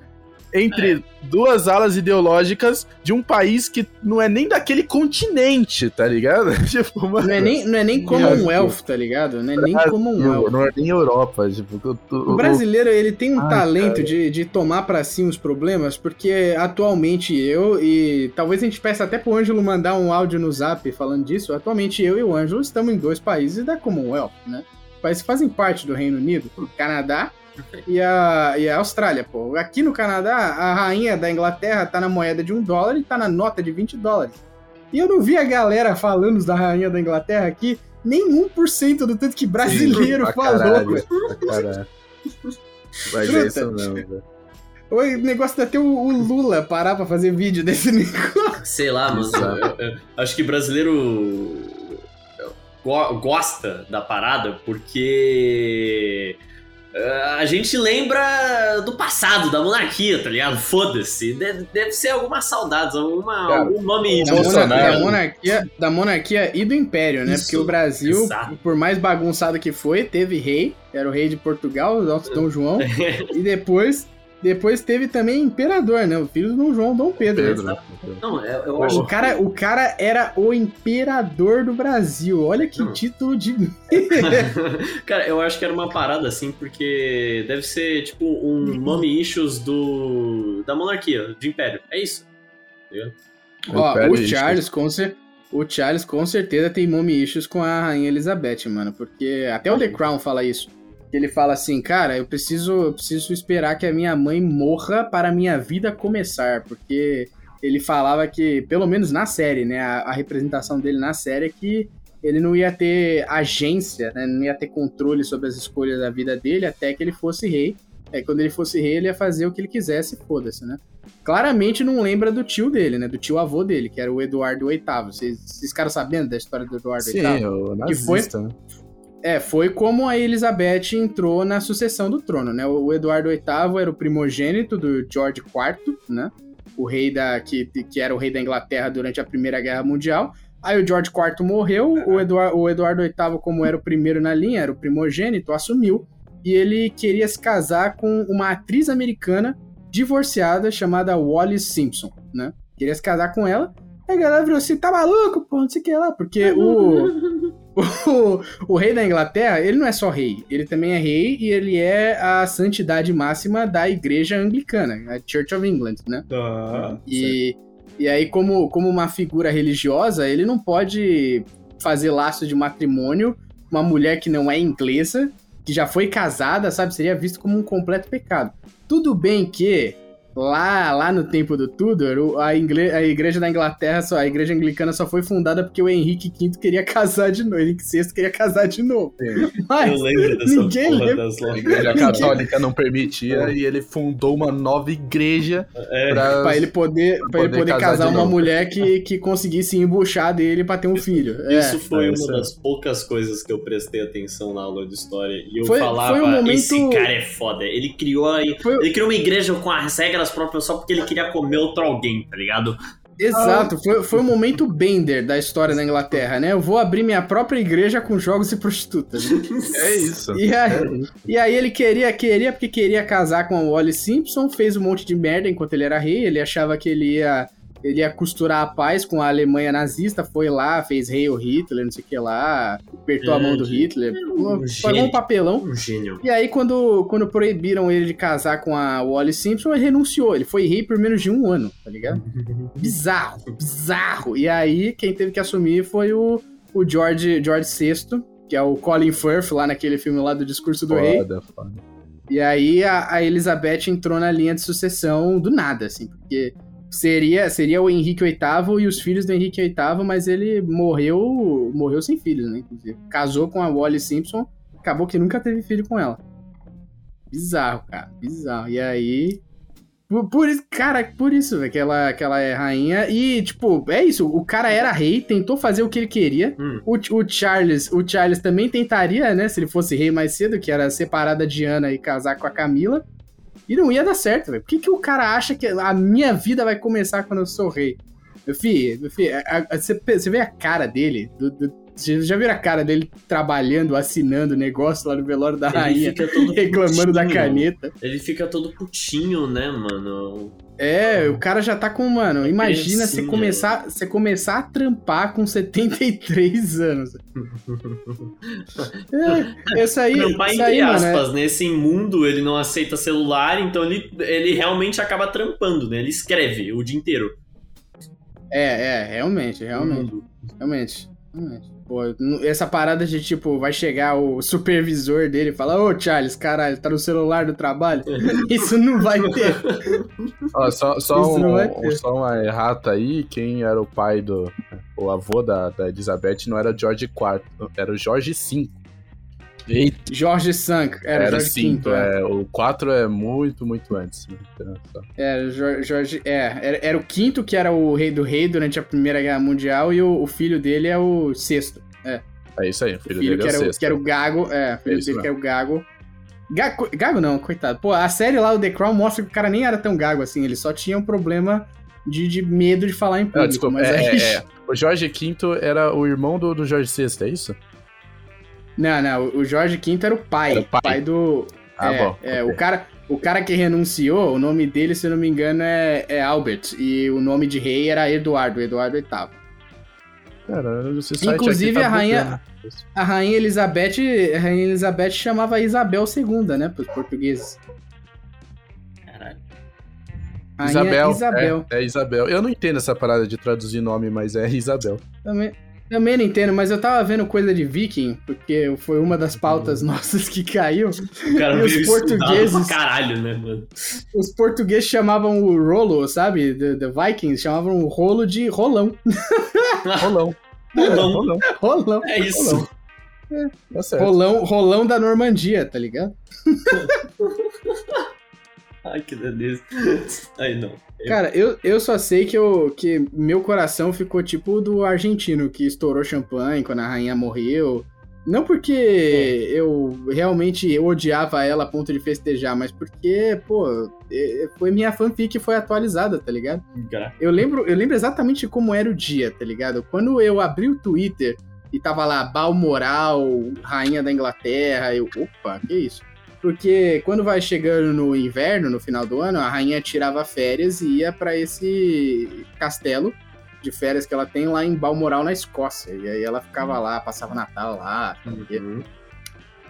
entre duas alas ideológicas de um país que não é nem daquele continente, tá ligado? tipo, mano, Não é nem, não é nem Commonwealth, tá ligado? Não é nem Commonwealth. não é nem Europa. Tipo, eu tô- O brasileiro, ele tem um Ai, talento de, de tomar pra si os problemas, porque atualmente eu, e talvez a gente peça até pro Ângelo mandar um áudio no zap falando disso, atualmente eu e o Ângelo estamos em dois países da Commonwealth, né? Países que fazem parte do Reino Unido, o Canadá e a, e a Austrália, pô. Aqui no Canadá, a rainha da Inglaterra tá na moeda de um dólar e tá na nota de 20 dólares. E eu não vi a galera falando da rainha da Inglaterra aqui, nem 1% do tanto que brasileiro pra falou. caralho. Mas é isso mesmo, velho. O negócio de até o, o Lula parar pra fazer vídeo desse negócio. Sei lá, mano. Eu- eu acho que brasileiro go- gosta da parada porque a gente lembra do passado, da monarquia, tá ligado? Foda-se. Deve, deve ser algumas saudades, alguma, Cara, algum nome Da, Bolsonaro. mona- da monarquia, da monarquia e do império, né? Isso, Porque o Brasil, exato. por mais bagunçado que foi, teve rei, era o rei de Portugal, o nosso Dom João, e depois, depois teve também imperador, né? O filho do João, Dom Pedro. Pedro, né? Não, eu, eu Pô, acho O cara, o cara era o imperador do Brasil. Olha que Não. título de. Cara, eu acho que era uma parada assim, porque deve ser tipo um mommy issues do da monarquia, do império. É isso. Tá ligado? Ó, o e Charles, com cer- o Charles com certeza tem mommy issues com a Rainha Elizabeth, mano. Porque até o The Crown fala isso. Ele fala assim, cara, eu preciso, eu preciso esperar que a minha mãe morra para a minha vida começar. Porque ele falava que, pelo menos na série, né? A, a representação dele na série é que ele não ia ter agência, né, não ia ter controle sobre as escolhas da vida dele até que ele fosse rei. Aí quando ele fosse rei, ele ia fazer o que ele quisesse, foda-se, né? Claramente não lembra do tio dele, né? Do tio avô dele, que era o Eduardo VIII. Vocês, vocês ficaram sabendo da história do Eduardo Sim, VIII? o Que foi- nazista, né? É, foi como a Elizabeth entrou na sucessão do trono, né? O Eduardo VIII era o primogênito do George IV, né? O rei da que, que era o rei da Inglaterra durante a Primeira Guerra Mundial. Aí o George IV morreu, o, Eduard, o Eduardo VIII, como era o primeiro na linha, era o primogênito, assumiu. E ele queria se casar com uma atriz americana divorciada chamada Wallis Simpson, né? Queria se casar com ela. Aí a galera virou assim, tá maluco, pô, não sei o que lá. Porque o, o, o rei da Inglaterra, ele não é só rei, ele também é rei e ele é a santidade máxima da igreja anglicana, a Church of England, né? Ah, E, e aí, como, como uma figura religiosa, ele não pode fazer laço de matrimônio com uma mulher que não é inglesa, que já foi casada, sabe? Seria visto como um completo pecado. Tudo bem que lá, lá no tempo do Tudor, a, ingle- a igreja da Inglaterra, só, a igreja anglicana só foi fundada porque o Henrique V queria casar de novo, Henrique VI queria casar de novo. Mas eu lembro dessa ninguém porra lembra. das A lojas. igreja católica não permitia e ele fundou uma nova igreja É, pra... Pra ele poder, pra ele poder poder casar casar, uma novo. mulher que, que conseguisse embuchar dele pra ter um filho. É. Isso foi é, uma isso é. das poucas coisas que eu prestei atenção na aula de história. E eu Foi- falava, foi um momento- esse cara é foda. Ele criou, a- Foi- ele criou uma igreja com as regras próprias só porque ele queria comer outro alguém, tá ligado? Exato, foi, foi um momento Bender da história da Inglaterra, né? Eu vou abrir minha própria igreja com jogos e prostitutas. É isso. E aí, e aí ele queria, queria, porque queria casar com a Wally Simpson, fez um monte de merda enquanto ele era rei, ele achava que ele ia, ele ia costurar a paz com a Alemanha nazista, foi lá, fez rei o Hitler, não sei o que lá, apertou a mão do Hitler, um pagou gênio. um papelão. Um gênio. E aí, quando, quando proibiram ele de casar com a Wally Simpson, ele renunciou. Ele foi rei por menos de um ano, tá ligado? Bizarro, bizarro. E aí, quem teve que assumir foi o, o George, George VI, que é o Colin Firth, lá naquele filme lá do Discurso do Rei. Foda, foda. E aí, a, a Elizabeth entrou na linha de sucessão do nada, assim, porque seria, seria o Henrique VIII e os filhos do Henrique VIII, mas ele morreu, morreu sem filhos, né, inclusive. Casou com a Wally Simpson, acabou que nunca teve filho com ela. Bizarro, cara, bizarro. E aí. Por, por isso, cara, por isso, velho, que ela, que ela é rainha. E, tipo, é isso. O cara era rei, tentou fazer o que ele queria. Hum. O, o Charles, o Charles também tentaria, né? Se ele fosse rei mais cedo, que era separar da Diana e casar com a Camila. E não ia dar certo, velho. Por que, que o cara acha que a minha vida vai começar quando eu sou rei? Meu filho, meu filho, você vê a cara dele, do, do- você já viu a cara dele trabalhando, assinando negócio lá no velório da Ele rainha, fica todo reclamando da putinho. caneta. Ele fica todo putinho, né, mano? É, o cara já tá com, mano, imagina você começar, você começar a trampar com 73 anos. É, isso aí, Trampar isso entre aí, mano, é- aspas, nesse mundo ele não aceita celular, então ele, ele realmente acaba trampando, né? Ele escreve o dia inteiro. É, é, realmente, realmente, realmente, realmente. Pô, essa parada de, tipo, vai chegar o supervisor dele e falar, ô, Charles, caralho, tá no celular do trabalho? Isso não vai ter. Ó, só, só, Isso não vai um, ter. só uma errata aí, quem era o pai do. O avô da, da Elizabeth não era George IV, era o George V. Eita, Jorge Sank, era, Era Jorge cinco, V, é. é, o 4 é muito, muito antes. né? Então, Era Jor- Jorge, é, era, era o quinto que era o rei do rei durante a Primeira Guerra Mundial e o, o filho dele é o sexto. É isso aí, o O filho, filho dele que é era, o o, sexto. que era o Gago, é, o filho isso dele que era o Gago. Gago. Gago não, coitado. Pô, a série lá, o The Crown, mostra que o cara nem era tão gago assim, ele só tinha um problema de, de medo de falar em público. Ah, desculpa, mas é, aí... é, é. O Jorge V era o irmão do, do Jorge VI, é isso? Não, não, o Jorge V era o pai. Era o pai. do. Ah, é, bom, é, ok. o, cara, o cara que renunciou, o nome dele, se eu não me engano, é, é Albert. E o nome de rei era Eduardo, Eduardo VIII. Cara, Inclusive, tá a rainha-. A rainha Elizabeth, a rainha Elizabeth chamava Isabel II, né, pros portugueses. Caralho. Isabel. Isabel. É, é Isabel. Eu não entendo essa parada de traduzir nome, mas é Isabel. Também, também não entendo, mas eu tava vendo coisa de viking, porque foi uma das Uhum. pautas nossas que caiu. O cara E os portugueses? pra caralho, né, mano? Os portugueses chamavam o rolo, sabe? The, the Vikings chamavam o rolo de rolão. Rolão. Rolão. Rolão. Rolão. É isso. Tá certo. Rolão, rolão da Normandia, tá ligado? Ai, que delícia. Aí não. Cara, eu, eu só sei que, eu, que meu coração ficou tipo o do argentino, que estourou champanhe quando a rainha morreu. Não porque eu realmente odiava ela a ponto de festejar, mas porque, pô, é- foi minha fanfic que foi atualizada, tá ligado? Eu lembro, eu lembro exatamente como era o dia, tá ligado? Quando eu abri o Twitter e tava lá, Balmoral, rainha da Inglaterra, eu, opa, que isso? Porque quando vai chegando no inverno, no final do ano, a rainha tirava férias e ia pra esse castelo de férias que ela tem lá em Balmoral, na Escócia. E aí ela ficava lá, passava Natal lá. Uhum.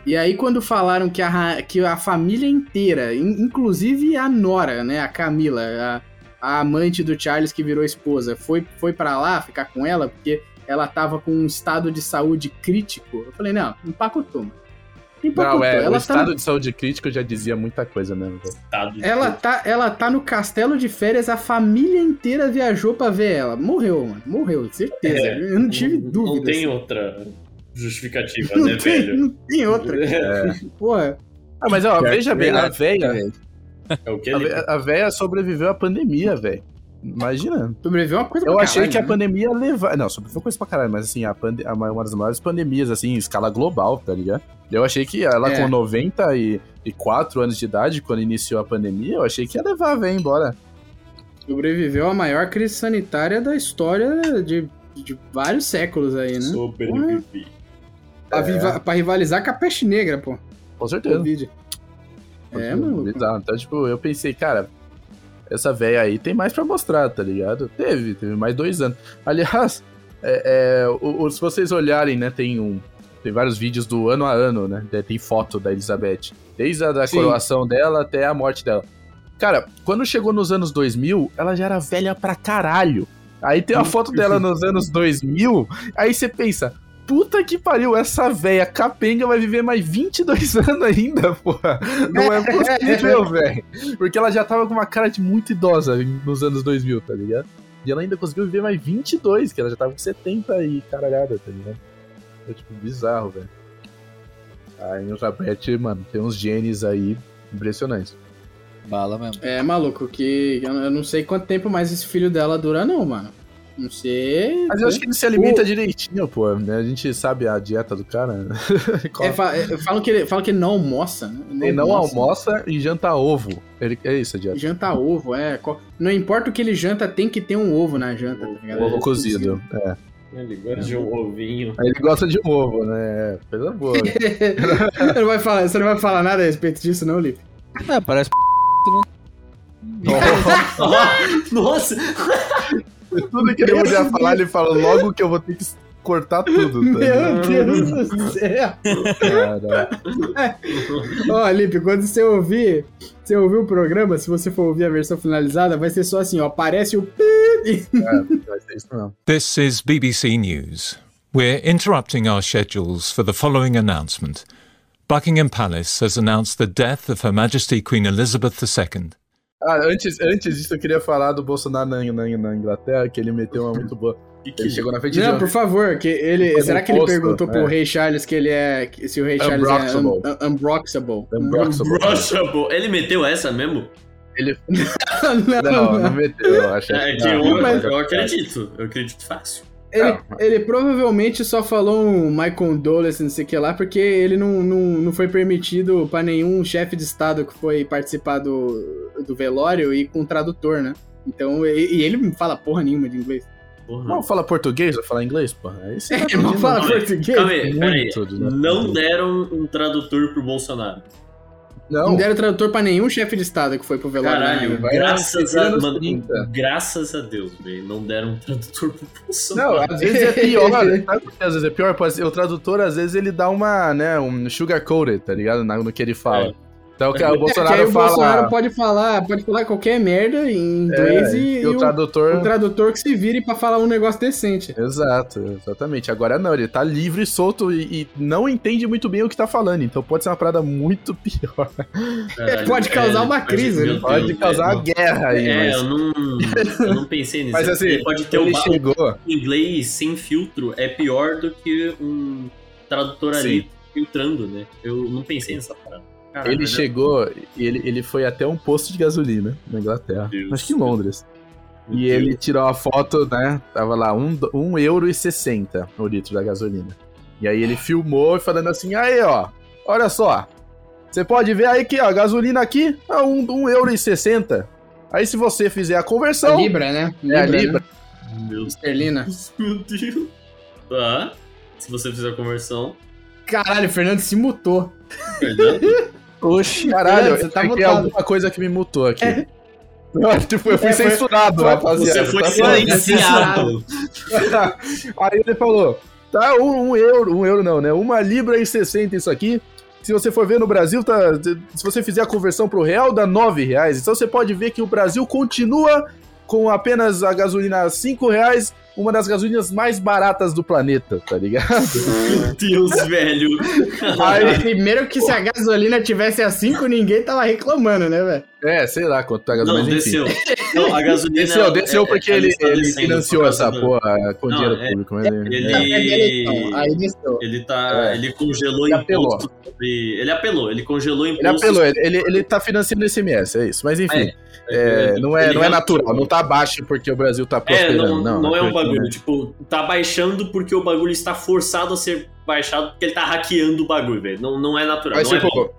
E aí, quando falaram que a, que a família inteira, in- inclusive a Nora, né, a Camila, a, a amante do Charles que virou esposa, foi, foi para lá ficar com ela porque ela tava com um estado de saúde crítico. Eu falei, não, empacotou. mano. Não, é, o ela, tá estado no, de saúde crítico já dizia muita coisa mesmo. ela, tá, ela tá no castelo de férias, a família inteira viajou pra ver ela. Morreu, mano. Morreu, certeza. É, Eu não tive não, dúvida. Não tem assim. outra justificativa, Não né, tem, velho? não tem outra. É. Porra. Ah, mas ó, veja bem, a véia, velho. É o que a ele. véia- a véia sobreviveu à pandemia, velho. Imagina. Sobreviveu uma coisa Eu pra achei caralho, que a né? pandemia ia levar. Não, sobreviveu coisa pra caralho, mas assim, a pande... a ma- uma das maiores pandemias, assim, em escala global, tá ligado? Eu achei que ela, É. com 94 anos de idade, quando iniciou a pandemia, eu achei que ia levar a véia embora. Sobreviveu a maior crise sanitária da história de, de vários séculos aí, né? Sobrevivi. Pra, viva- pra rivalizar com a peste negra, pô. Com certeza. Covid. É, mano. Então, tipo, eu pensei, cara, essa véia aí tem mais pra mostrar, tá ligado? Teve, teve mais dois anos. Aliás, é, é, o- o- se vocês olharem, né, tem um. Tem vários vídeos do ano a ano, né? Tem foto da Elizabeth. Desde a da Sim. coroação dela até a morte dela. Cara, quando chegou nos anos 2000, ela já era velha pra caralho. Aí tem a foto dela nos anos 2000, aí você pensa, puta que pariu, essa véia capenga vai viver mais 22 anos ainda, porra. Não é possível, velho. Porque ela já tava com uma cara de muito idosa nos anos 2000, tá ligado? E ela ainda conseguiu viver mais 22, que ela já tava com 70 e caralhada, tá ligado? É tipo bizarro, velho. A Elizabeth, mano, tem uns genes aí impressionantes. Bala mesmo. É maluco, que eu eu não sei quanto tempo mais esse filho dela dura, não, mano. Não sei. Mas eu acho que ele se alimenta direitinho, pô. Né? A gente sabe a dieta do cara. né? É, fa- é, falam, que ele, falam que ele não almoça, né? Ele não almoça e janta ovo. Ele, é isso a dieta. Janta ovo, é. Não importa o que ele janta, tem que ter um ovo na janta, tá ligado? Ovo cozido. É. Ele gosta de um ovinho. Aí ele gosta de um ovo, né? É, coisa boa. Você não vai falar, você não vai falar nada a respeito disso, não, Lipe? É, parece Nossa! Tudo que ele podia falar, ele fala logo que eu vou ter que cortar tudo, tá? Meu Deus do céu! Ó, Lipe, quando você ouvir, você ouvir o programa, se você for ouvir a versão finalizada, vai ser só assim, ó, aparece o pi vai ser isso não. This is BBC News. We're interrupting our schedules for the following announcement. Buckingham Palace has announced the death of Her Majesty Queen Elizabeth II. Ah, antes, antes disso, eu queria falar do Bolsonaro na, na, na Inglaterra, que ele meteu uma muito boa. Que que- Ele chegou na frente de Não, um- por favor, que ele. Será um que ele posto, perguntou pro é. rei Charles que ele é. que- Se o rei Charles Unbroxable. é un, un, unbroxable. Unbroxable. Brushable. Ele meteu essa mesmo? Ele... não, Não, não meteu, eu acho. É que não, eu, mas- eu acredito. Eu acredito fácil. Ele, Não. ele provavelmente só falou um My Condolence, não sei o que lá, porque ele não, não, não foi permitido pra nenhum chefe de estado que foi participar do, do velório e com tradutor, né? Então, e, e ele não fala porra nenhuma de inglês. Porra. Não fala português, vai falar inglês, porra. Você Ele não fala aí, português. Calma aí, peraí. Né? Não deram um tradutor pro Bolsonaro. Não Não, deram tradutor pra nenhum chefe de estado que foi pro velório. Caralho, né? graças a, mano, 30. graças a Deus, velho. Não deram um tradutor pro Não, Bolsonaro. às vezes é pior. Sabe por que às vezes é pior? Ser- O tradutor, às vezes, ele dá uma, né, um sugar coated, tá ligado? No que ele fala. É. Então, o É, que Bolsonaro o fala. Bolsonaro pode falar, pode falar qualquer merda em inglês é, e, e o o, tradutor. o tradutor que se vire pra falar um negócio decente. Exato, exatamente. Agora não, ele tá livre, solto e, e não entende muito bem o que tá falando. Então pode ser uma parada muito pior. Caralho, pode causar uma mas, crise, né? Pode Deus, causar velho. uma guerra aí, É, mas. eu não, eu não pensei nisso. Mas assim, ele pode ter o Ele ba- chegou. o inglês sem filtro é pior do que um tradutor ali filtrando, né? Eu não pensei nessa parada. Caralho, Ele mas chegou e ele, ele foi até um posto de gasolina na Inglaterra. Deus. Acho que em Londres. meu E Deus. ele tirou a foto, né? Tava lá, 1 um, um euro e 60 o litro da gasolina. E aí ele filmou e falando assim, aí ó, olha só. Você pode ver aí que ó, a gasolina aqui é 1 um, um euro e 60. Aí se você fizer a A conversão, Libra, né? é a Libra. né? Meu Esterlina. Deus, meu Deus. Tá. Se você fizer a conversão. Caralho, o Fernando se mutou. Verdade? Oxi. Caralho, Você tá é que é mutado. alguma coisa que me mutou aqui. tipo, eu fui É, censurado, foi- rapaziada. Você foi tá silenciado. Aí ele falou: tá, um, um euro, um euro não, né? Uma libra e 60 isso aqui. Se você for ver no Brasil, tá, se você fizer a conversão pro real, dá 9 reais. Então você pode ver que o Brasil continua com apenas a gasolina a 5 reais, uma das gasolinas mais baratas do planeta, tá ligado? Meu Deus, velho. Aí, primeiro que se a gasolina tivesse a 5, ninguém tava reclamando, né, velho? É, sei lá quanto tá a gasolina, Não, desceu. Não, a gasolina. Desceu, ela- desceu é- porque ela ele, ele financiou por essa do- porra com Não, dinheiro é- público. Mas Ele, Aí desceu. ele tá. É. Ele congelou Ele apelou. imposto. sobre- Ele apelou, ele congelou Ele imposto. apelou, ele, ele, ele tá financiando o SMS, é isso. Mas enfim, é, não, é, Ele não é natural, não tá baixo porque o Brasil tá É, prosperando. não, não, é um bagulho. né? Tipo, tá baixando porque o bagulho está forçado a ser baixado porque ele tá hackeando o bagulho, velho. Não, não é natural. Mas, não é tipo, bom.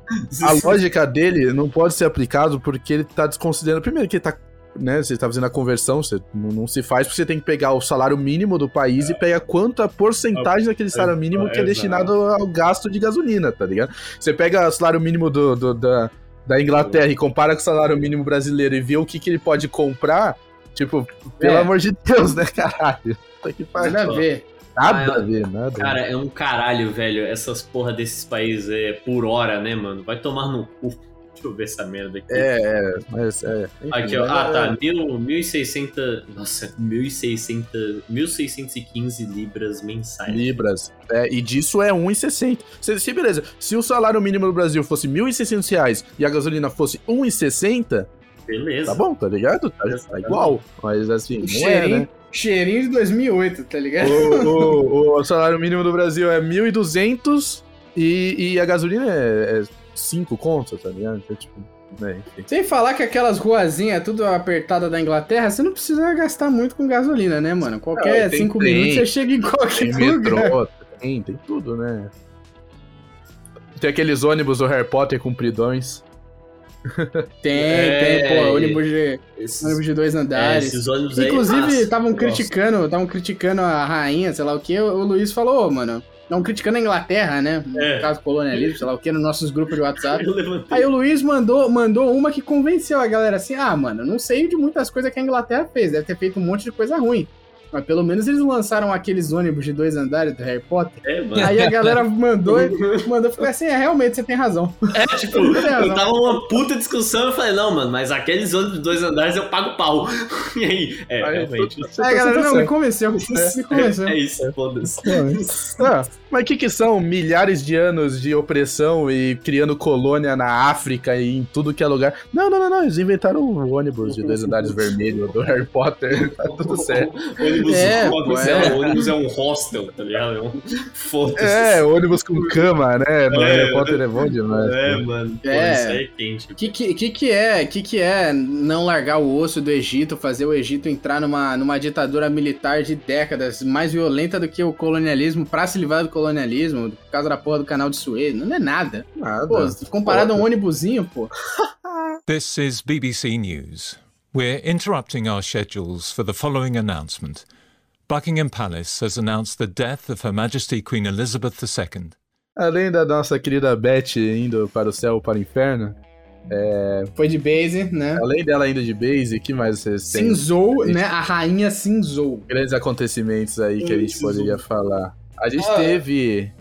a lógica dele não pode ser aplicado porque ele tá desconsiderando. Primeiro, que ele tá. Né, você tá fazendo a conversão, você não, não se faz porque você tem que pegar o salário mínimo do país e pegar quanto a porcentagem daquele salário mínimo que é destinado ao gasto de gasolina, tá ligado? Você pega o salário mínimo do, do- da, da Inglaterra e compara com o salário mínimo brasileiro e vê o que, que ele pode comprar, tipo, pelo É. amor de Deus, né, caralho? Puta que pariu. Nada a ver. Nada Ah, a ver, nada. Cara, é um caralho, velho. Essas porra desses países é por hora, né, mano? Vai tomar no cu. Deixa eu ver essa merda aqui. É, é, mas é. enfim, Aqui, ó. mas Ah, é- tá. Mil, 1.600. Nossa, 1.600. 1.615 libras mensais. Libras. É, e disso é 1,60. Se, se beleza, se o salário mínimo no Brasil fosse 1.600 reais e a gasolina fosse 1,60, Beleza. tá bom, tá ligado? Tá, tá igual. Mas assim, não é, Cheirinho, né? cheirinho de 2008, tá ligado? O, o- o salário mínimo do Brasil é 1.200 e, e a gasolina é 5 contas, tá ligado? Então, tipo, enfim. Sem falar que aquelas ruazinhas tudo apertada da Inglaterra, você não precisa gastar muito com gasolina, né, mano? Qualquer Não, tem 5 trem, minutos você chega em Tem qualquer lugar. metrô, tem, tem tudo, né? Tem aqueles ônibus do Harry Potter compridões. Tem, É, tem, pô, e- ônibus de, Esses, ônibus de dois é, andares. aí. Inclusive, estavam criticando, estavam criticando a rainha, sei lá o que, o Luiz falou, "Ô, mano, estavam criticando a Inglaterra, né? No É. caso colonialismo, sei lá o que, nos nossos grupos de WhatsApp. Aí o Luiz mandou, mandou uma que convenceu a galera assim: ah, mano, não sei de muitas coisas que a Inglaterra fez, deve ter feito um monte de coisa ruim. Mas pelo menos eles lançaram aqueles ônibus de dois andares do Harry Potter. É, mano. Aí a galera mandou, mandou ficar assim: é, realmente você tem razão. É, tipo, razão. eu tava uma puta discussão, eu falei, não, mano, mas aqueles ônibus de dois andares eu pago pau. E aí, é, Aí, realmente. você Aí a tá- galera, não, me convenceu, me convenceu. É isso, foda-se. Ah, mas o que, que são milhares de anos de opressão e criando colônia na África e em tudo que é lugar? Não, não, não, não. Eles inventaram o ônibus de dois andares vermelho do Harry Potter. Tá tudo certo. O ônibus, É, o ônibus pô, é, é. ônibus é um hostel, tá ligado? É um... Foda-se. É, ônibus com cama, né? No É, Harry Potter é bom demais. É, pô. mano. Pô, É. isso aí é quente. O que, que, que, é que, que é não largar o osso do Egito, fazer o Egito entrar numa, numa ditadura militar de décadas, mais violenta do que o colonialismo, pra se livrar do colonialismo, por causa da porra do canal de Suez? Não é nada. Nada. Pô, comparado a um ônibusinho, pô. This is BBC News. We're interrupting our schedules for the following announcement. Buckingham Palace has announced the death of Her Majesty Queen Elizabeth II. Além da nossa querida Beth indo para o céu ou para o inferno, Foi de base, né? além dela indo de base, o que mais vocês têm? Cinzou, né? A rainha cinzou. Grandes acontecimentos aí que a gente poderia falar. A gente Ah. teve.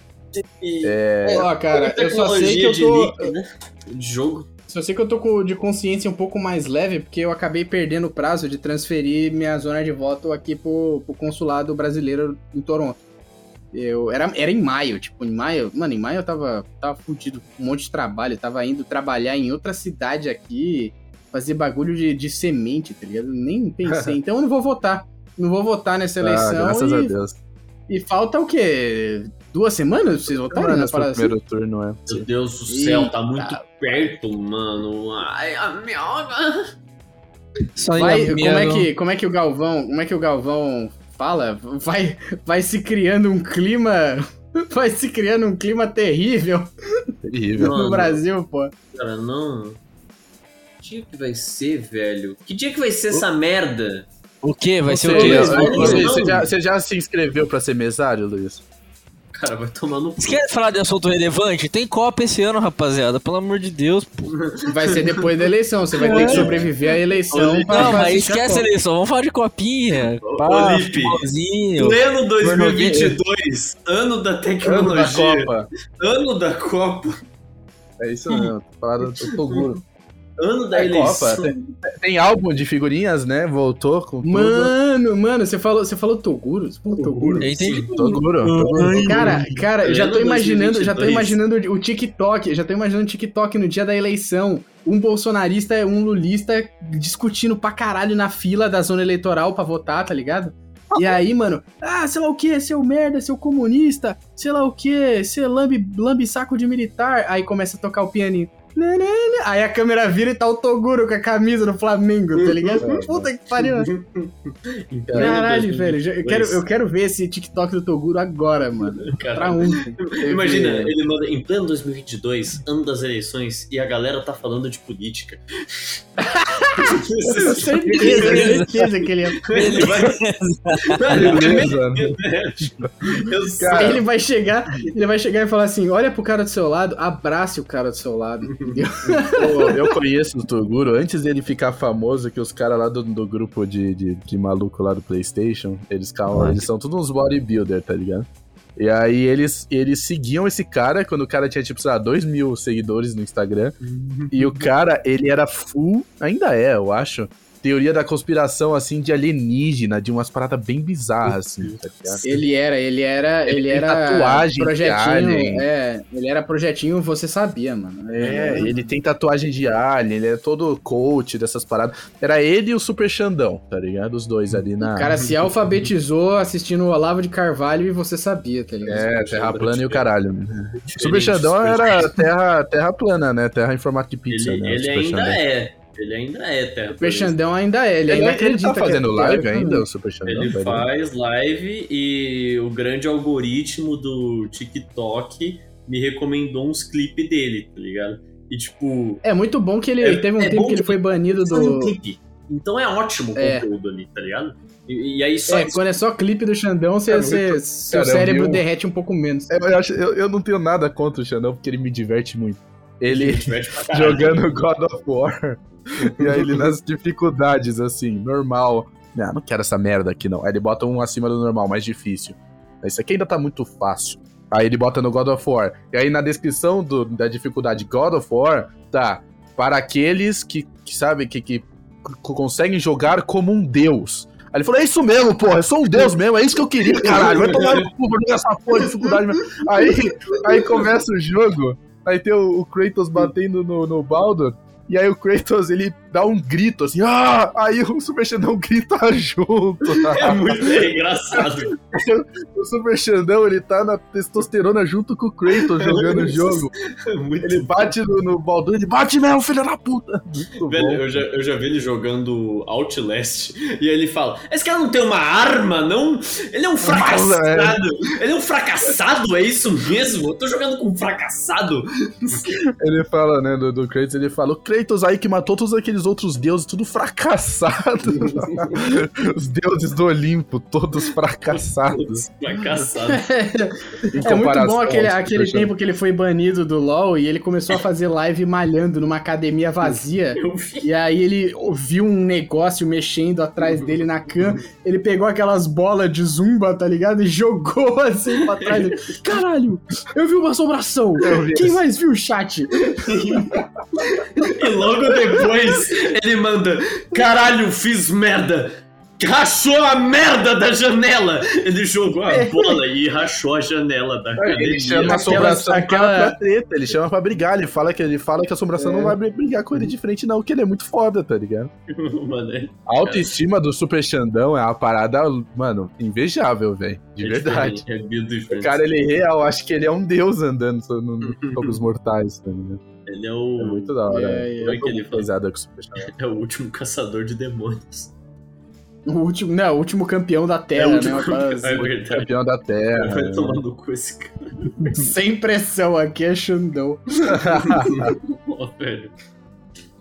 Ó, cara, eu só sei que eu de tô. leak, né? De jogo. Só sei que eu tô com, de consciência um pouco mais leve, porque eu acabei perdendo o prazo de transferir minha zona de voto aqui pro, pro consulado brasileiro em Toronto. Eu, era, era em maio, tipo, em maio, mano, em maio eu tava, tava fudido com um monte de trabalho, tava indo trabalhar em outra cidade aqui, fazer bagulho de, de semente, tá ligado? Nem pensei, então eu não vou votar. Não vou votar nessa Ah, eleição graças a e, Deus. e falta o quê? Duas semanas pra vocês votarem? Nesse Parada assim? primeiro turno, é. Meu Deus do céu, tá Eita. muito perto, mano. Ai, a minha... Aí, Vai, como é que como é que o Galvão, como é que o Galvão fala? Vai vai se criando um clima, vai se criando um clima terrível Terrível. No Brasil, pô. Cara, não. Que dia que vai ser, velho? Que dia que vai ser essa merda? O quê? Vai ser Você, o quê? Luiz, você- você- já, você já se inscreveu pra ser mesário, Luiz? Cara, vai tomar no cu. Vocês querem falar de assunto relevante? Tem Copa esse ano, rapaziada. Pelo amor de Deus, pô. Vai ser depois da eleição, você vai ter que sobreviver à eleição. Não, pra- Não, pra mas a esquece a Copa. eleição. Vamos falar de copinha. Pá, ô, Lipe, futebolzinho. Pleno 2022, ano da Ano da tecnologia, Copa. ano da Copa, É isso mesmo. Falaram do Toguro. Ano da É eleição. Copa. Tem, tem álbum de figurinhas, né? Voltou com tudo. Mano, mano, você falou, você falou Toguro? Você falou Toguro? Eu entendi. Toguro. Toguro. Cara, cara, eu já tô imaginando, já tô 2022. imaginando o TikTok, já tô imaginando o TikTok no dia da eleição. Um bolsonarista e um lulista discutindo pra caralho na fila da zona eleitoral pra votar, tá ligado? E aí, mano, ah, sei lá o que, seu merda, seu comunista, sei lá o que, seu lambe, lambe saco de militar. Aí começa a tocar o pianinho. Aí a câmera vira e tá o Toguro com a camisa do Flamengo, tá ligado? Puta que pariu. Caralho, velho, já- eu quero, eu quero ver esse TikTok do Toguro agora, mano. Pra ontem. Imagina, ele manda em pleno 2022, ano das eleições, e a galera tá falando de política. Com certeza, certeza que ele é. ele vai. Beleza. Cara, ele vai chegar, ele vai chegar e falar assim: olha pro cara do seu lado, abrace o cara do seu lado? Pô, eu conheço o Toguro antes dele ficar famoso, que os caras lá do, do grupo de, de, de maluco lá do PlayStation, eles, calam, eles são todos uns bodybuilder, tá ligado? E aí eles, eles seguiam esse cara quando o cara tinha, tipo, sei lá, 2 mil seguidores no Instagram. E o cara, ele era full, ainda é, eu acho, teoria da conspiração, assim, de alienígena, de umas paradas bem bizarras, assim, tá? Ele era, ele era, ele, tem era tatuagem de projetinho, alien. é, ele era projetinho, você sabia, mano. É, ele tem tatuagem de alien, ele é todo coach dessas paradas. Era ele e o Super Xandão, tá ligado? Os dois ali na. O cara se alfabetizou assistindo o Olavo de Carvalho e você sabia, tá ligado? É, terra plana e o caralho. Né? Super Ele- Xandão era terra, terra plana, né? Terra em formato de pizza, Ele, né? ele Super ainda Xandão. é. Ele ainda é, tá? O Peixandão ainda é, ele Ele, ainda ele acredita tá que é fazendo live terra ainda, o Super Xandão? Ele velho? faz live e o grande algoritmo do TikTok me recomendou uns clipes dele, tá ligado? E tipo. É muito bom que ele É- teve um é tempo bom que ele foi banido um do. clipe. Então é ótimo o É. conteúdo ali, tá ligado? E, e aí só. É, quando é só clipe do Xandão, você, É você- muito- seu Cara, eu cérebro um- derrete um pouco menos. Eu, eu acho- eu- eu não tenho nada contra o Xandão, porque ele me diverte muito. Ele jogando God of War. e aí ele nas dificuldades, assim, normal. Não, não quero essa merda aqui, não. Aí ele bota um acima do normal, mais difícil. Isso aqui ainda tá muito fácil. Aí ele bota no God of War. E aí na descrição do- da dificuldade God of War, tá. Para aqueles que, que sabe, que, que conseguem jogar como um deus. Aí ele falou, é isso mesmo, porra, eu sou um deus mesmo, é isso que eu queria, caralho. Vai tomar no cu, essa porra de dificuldade mesmo. Aí, aí começa o jogo, aí tem o, o Kratos batendo no, no Baldur, e aí o Kratos, ele dá um grito assim, ah! Aí o Super Xandão grita junto. É muito engraçado. o Super Xandão, ele tá na testosterona junto com o Kratos jogando o jogo. É muito Ele bate no, no Baldur, ele bate mesmo, filho da puta. Muito Velho, bom. eu já, eu já vi ele jogando Outlast e aí ele fala: Esse cara não tem uma arma, não? Ele é um fracassado! Ele é um fracassado, é isso mesmo? Eu tô jogando com um fracassado. Ele fala, né, do, do Kratos, ele fala, o Kratos aí que matou todos aqueles outros deuses, tudo fracassado. Os deuses do Olimpo, todos fracassados. Fracassado. Em É muito bom aquele, aquele tempo que ele foi banido do LoL e ele começou a fazer live malhando numa academia vazia. E aí ele ouviu um negócio mexendo atrás dele na cam. Ele pegou aquelas bolas de zumba, tá ligado? E jogou assim pra trás. Caralho, eu vi uma assombração. Quem mais viu o chat? E logo depois ele manda: Caralho, fiz merda! Rachou a merda da janela! Ele jogou a bola e rachou a janela da academia. Ele chama a assombração aquela- pra treta, ele chama pra brigar, ele fala que, ele fala que a assombração É. não vai brigar com ele de frente não, que ele é muito foda, tá ligado? Mano, é- A autoestima do Super Xandão é uma parada, mano, invejável, velho, de é verdade. É O cara, ele real, acho que ele é um deus andando sobre os mortais, tá ligado? Ele é o. É muito da hora. É, é. É que tô ele. É o último caçador de demônios. O último, não, o último campeão da Terra, é o né? último parada campeão, é assim. verdade. Campeão da Terra. Vai tomar no cu esse cara. Sem pressão, aqui é Xandão. Ó, velho.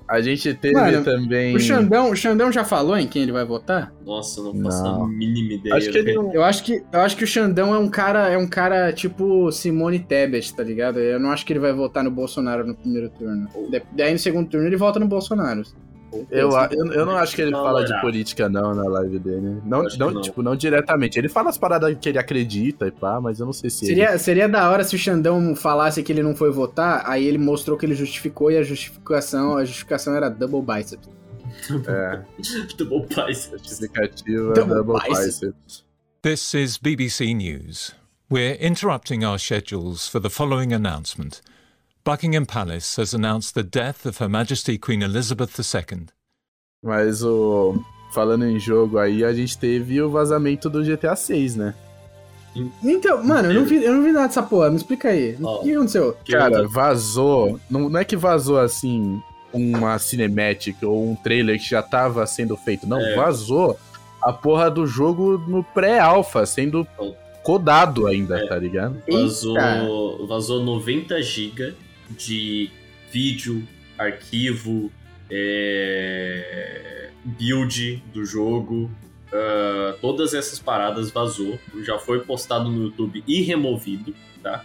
A gente teve Mano, também. O Xandão, o Xandão já falou em quem ele vai votar? Nossa, eu não faço Não. a mínima ideia. Acho que não. Eu acho que, eu acho que o Xandão é um cara, é um cara tipo Simone Tebet, tá ligado? Eu não acho que ele vai votar no Bolsonaro no primeiro turno. Daí no segundo turno ele vota no Bolsonaro. Eu, eu, eu não acho que ele Não, fala de política, não, na live dele. Não, não, não. tipo, não diretamente. Ele fala as paradas que ele acredita e pá, mas eu não sei se ele. Seria, seria da hora se o Xandão falasse que ele não foi votar, aí ele mostrou que ele justificou e a justificação, a justificação era double biceps. É, Double Pies. justificativa, Double double biceps. biceps. This is BBC News. We're interrupting our schedules for the following announcement. Buckingham Palace has announced the death of Her Majesty Queen Elizabeth II. Mas o. Falando em jogo aí, a gente teve o vazamento do GTA 6, né? Então, mano, eu não vi, eu não vi nada dessa porra, me explica aí. Ó. O que aconteceu? Cara, vazou. Não, não é que vazou assim uma cinematic ou um trailer que já tava sendo feito. Não, É. vazou a porra do jogo no pré-alpha, sendo Oh. codado ainda, É. tá ligado? Vazou, vazou 90 GB de vídeo, arquivo, é, build do jogo. ah, todas essas paradas vazou. Já foi postado no YouTube e removido, tá?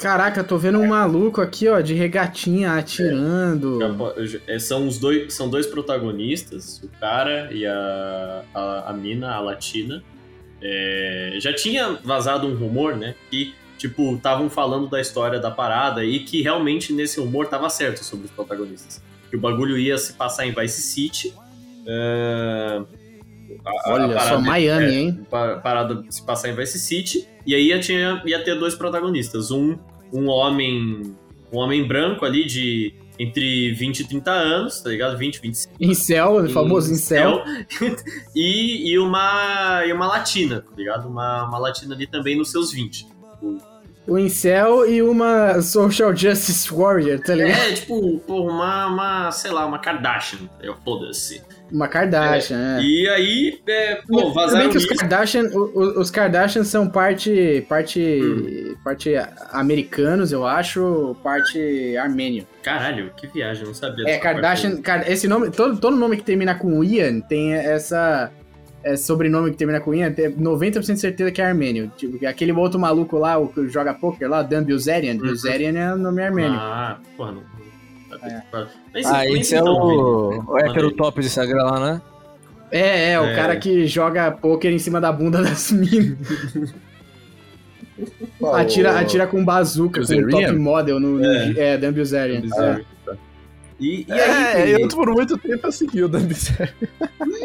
Caraca, tô vendo um maluco aqui, ó, de regatinha atirando. Po- já- é, são os dois são dois protagonistas o cara e a, a, a mina a latina É, já tinha vazado um rumor né que tipo estavam falando da história da parada e que realmente nesse rumor tava certo sobre os protagonistas que o bagulho ia se passar em Vice City é, a- a Olha só, parada- Miami, é, hein? pa- parada se passar em Vice City e aí ia, tinha, ia ter dois protagonistas um um homem um homem branco ali de entre 20 e 30 anos, tá ligado? 20, 25. Incel, o famoso incel. e, e, uma, e uma latina, tá ligado? Uma, uma latina ali também nos seus 20. O incel e uma social justice warrior, tá ligado? É, tipo, uma, uma, sei lá, uma Kardashian. Eu foda-se. Uma Kardashian, é. E aí, é, pô, Também vazaram que os. Kardashian, o- o- os Kardashian são parte, parte, Hum. parte americanos, eu acho, parte armênio. Caralho, que viagem, não sabia. É, Kardashian, Kar- esse nome, todo, todo nome que termina com Ian tem essa, esse sobrenome que termina com Ian, tem 90% de certeza que é armênio. Tipo, aquele outro maluco lá, o que joga poker lá, Dan Bilzerian, Uhum. Bilzerian é o nome armênio. Ah, porra, não. sabia. Mas, Ah, esse é então, o, o hétero top do Instagram lá, né? É, é, o É. cara que joga poker em cima da bunda das minas. Atira, atira com bazuca, com Bilzerian? top model no, no É. é, Dan Bilzerian. aí. E, e aí, É, eu por muito tempo segui o Dumb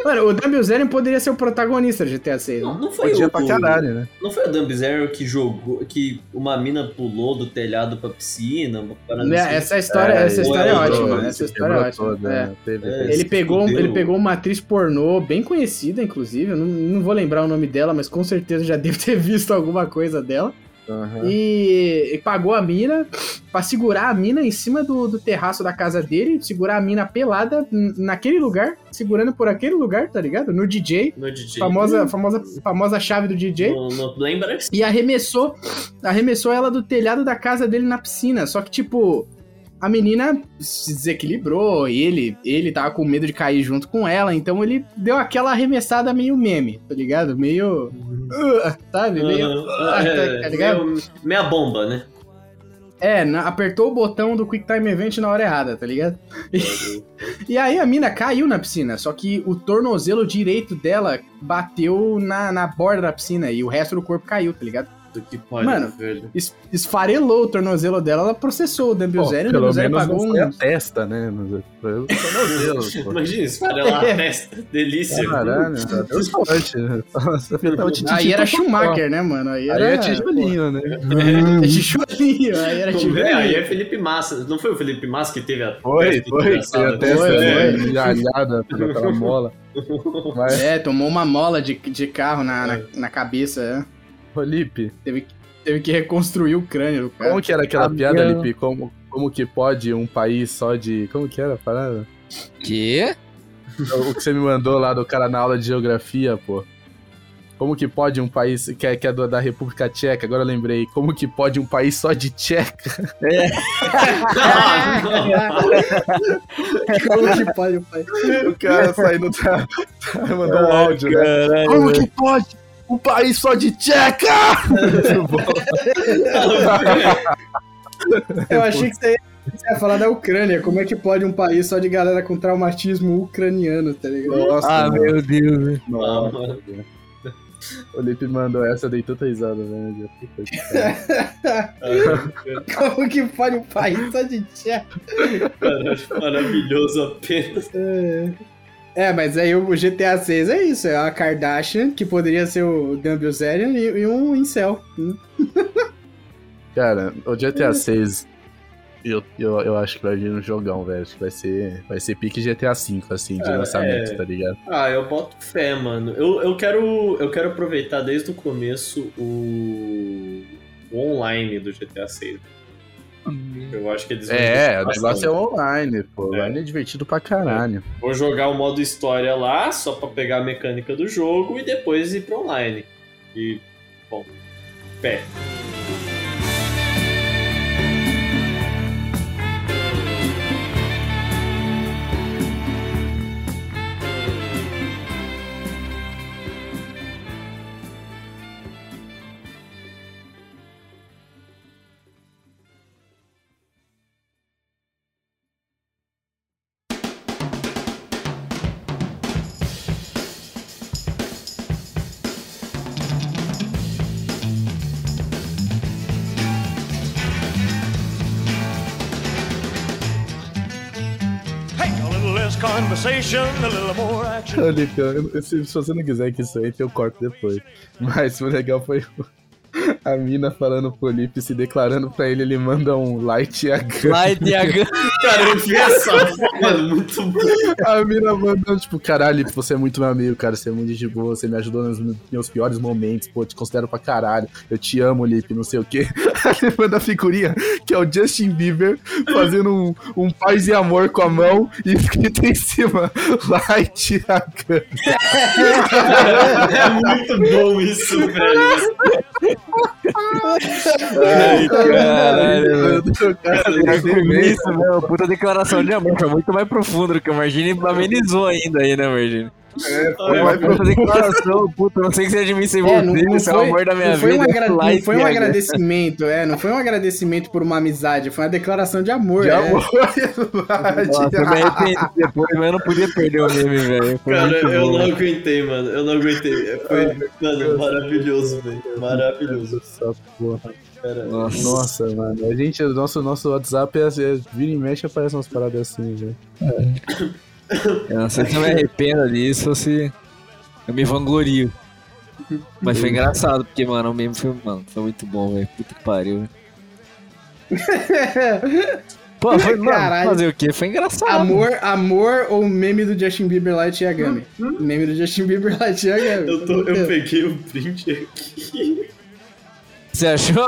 Mano, o Bilzerian poderia ser o protagonista do GTA 6. Não, não foi Podia o, pra caralho, né? Não foi o Bizarro que jogou, que uma mina pulou do telhado pra piscina? Parada Né, assim? Essa história, essa ele história é ótima. Essa história é ótima. toda, É. né? Teve- É, teve- Ele pegou, ele pegou uma atriz pornô bem conhecida, inclusive. Eu não, não vou lembrar o nome dela, mas com certeza já devo ter visto alguma coisa dela. Aham. E, e pagou a mina pra segurar a mina em cima do, do terraço da casa dele, segurar a mina pelada naquele lugar, segurando por aquele lugar, tá ligado? No DJ. No DJ. Famosa, famosa, famosa chave do DJ. Não lembra? E arremessou, arremessou ela do telhado da casa dele na piscina. Só que, tipo, a menina se desequilibrou, e ele, ele tava com medo de cair junto com ela, então ele deu aquela arremessada meio meme, tá ligado? Meio. uh, sabe? Meio. Ah, é, tá ligado? meio- meia bomba, né? É, apertou o botão do Quick Time Event na hora errada, tá ligado? E aí a mina caiu na piscina, só que o tornozelo direito dela bateu na, na borda da piscina e o resto do corpo caiu, tá ligado? Puta que pariu, Mano, velho. Es- esfarelou o tornozelo dela, ela processou o Dan Pô, Bilzerian, o menos pagou um... a testa, né? Mas Foi o tornozelo, pô. Imagina, esfarelar É. a testa. Delícia. Caralho, deu sorte. Nossa, tava de Aí era. Schumacher, né, mano? Aí Aí era... é tijolinho, né? É tijolinho, aí era É, aí tijolinho. é Felipe Massa. Não foi o Felipe Massa que teve a Foi, testa foi, foi engraçada? a testa Foi, né, pela mola. Mas, É, tomou uma mola de, de carro na, na, na cabeça, é. Felipe, Teve, que- teve que reconstruir o crânio do cara. como que era aquela piada, Lipe? Como, como que pode um país só de... Como que era a parada? Que? O que você me mandou lá do cara na aula de geografia, pô. Como que pode um país que é, que é da República Tcheca? Agora eu lembrei. Como que pode um país só de tcheca? Como que pode, pai? O cara saindo da- mandou um áudio, né? Caralho, Como que pode um país só de tcheca? Eu achei que você ia, você ia falar da Ucrânia. Como é que pode um país só de galera com traumatismo ucraniano, tá ligado? Nossa, Ah, mano. meu Deus, velho. Nossa. O Lipe mandou essa, eu dei tanta risada, velho. Pariu. Como que pode um país só de tcheca? Maravilhoso apenas. É, mas aí o GTA 6 é isso, é a Kardashian, que poderia ser o Dan Bilzerian e, e um incel. né? Cara, o GTA 6, eu, eu, eu acho que vai vir um jogão, velho. Acho que vai ser, vai ser pique GTA 5, assim, de Cara, lançamento, é. tá ligado? Ah, eu boto fé, mano. Eu, eu, quero, eu quero aproveitar desde o começo o, o online do GTA 6. Eu acho que eles vão É, o negócio é online, pô. É. Online é divertido pra caralho. Vou jogar o modo história lá, só pra pegar a mecânica do jogo e depois ir pro online. E, bom, pé. Eu- se, você não quiser que isso entre, eu corto depois. Mas o legal foi o- a mina falando pro Lipe, se declarando pra ele, ele manda um light e a Light e a gun. Cara, eu vi essa mano, muito bom. A mina mandando, tipo, caralho, Lipe, você é muito meu amigo, cara. Você é muito de boa, você me ajudou nos meus piores momentos, pô, te considero pra caralho. Eu te amo, Lipe, não sei o quê. Aí ele manda a figurinha, que é o Justin Bieber, fazendo um, um paz e amor com a mão e escrito em cima, light e a gun. É muito bom isso, velho. Ai, caralho, medo. Isso, meu, puta declaração de amor, foi muito mais profundo do que o Margine amenizou ainda aí, né, Margine? Vai pro- Puta declaração, puta, não sei se é de mim sem É, você, não, não esse é o foi, amor da minha não foi vida. um, agra- não foi um agradecimento, é, não foi um agradecimento por uma amizade, foi uma declaração de amor. De é. amor Nossa, eu me arrependi depois, mas eu não podia perder o meme, velho. Foi Cara, eu bom. não aguentei, mano. Eu não aguentei. Foi, mano, maravilhoso, velho. Maravilhoso. Essa porra. Cara, Nossa. Nossa, mano. A gente, o nosso, nosso WhatsApp é, é, vira e mexe aparece umas paradas assim, velho. Eu não sei se eu me arrependo disso ou se eu me vanglorio. Mas foi engraçado, porque, mano, o meme foi, mano, foi muito bom, velho. Puta que pariu. Pô, foi, mano, fazer o quê? Foi engraçado. Amor, amor ou meme do Justin Bieber Light Yagami? Meme do Justin Bieber Light Yagami. eu, tô, eu peguei o print aqui. Você achou?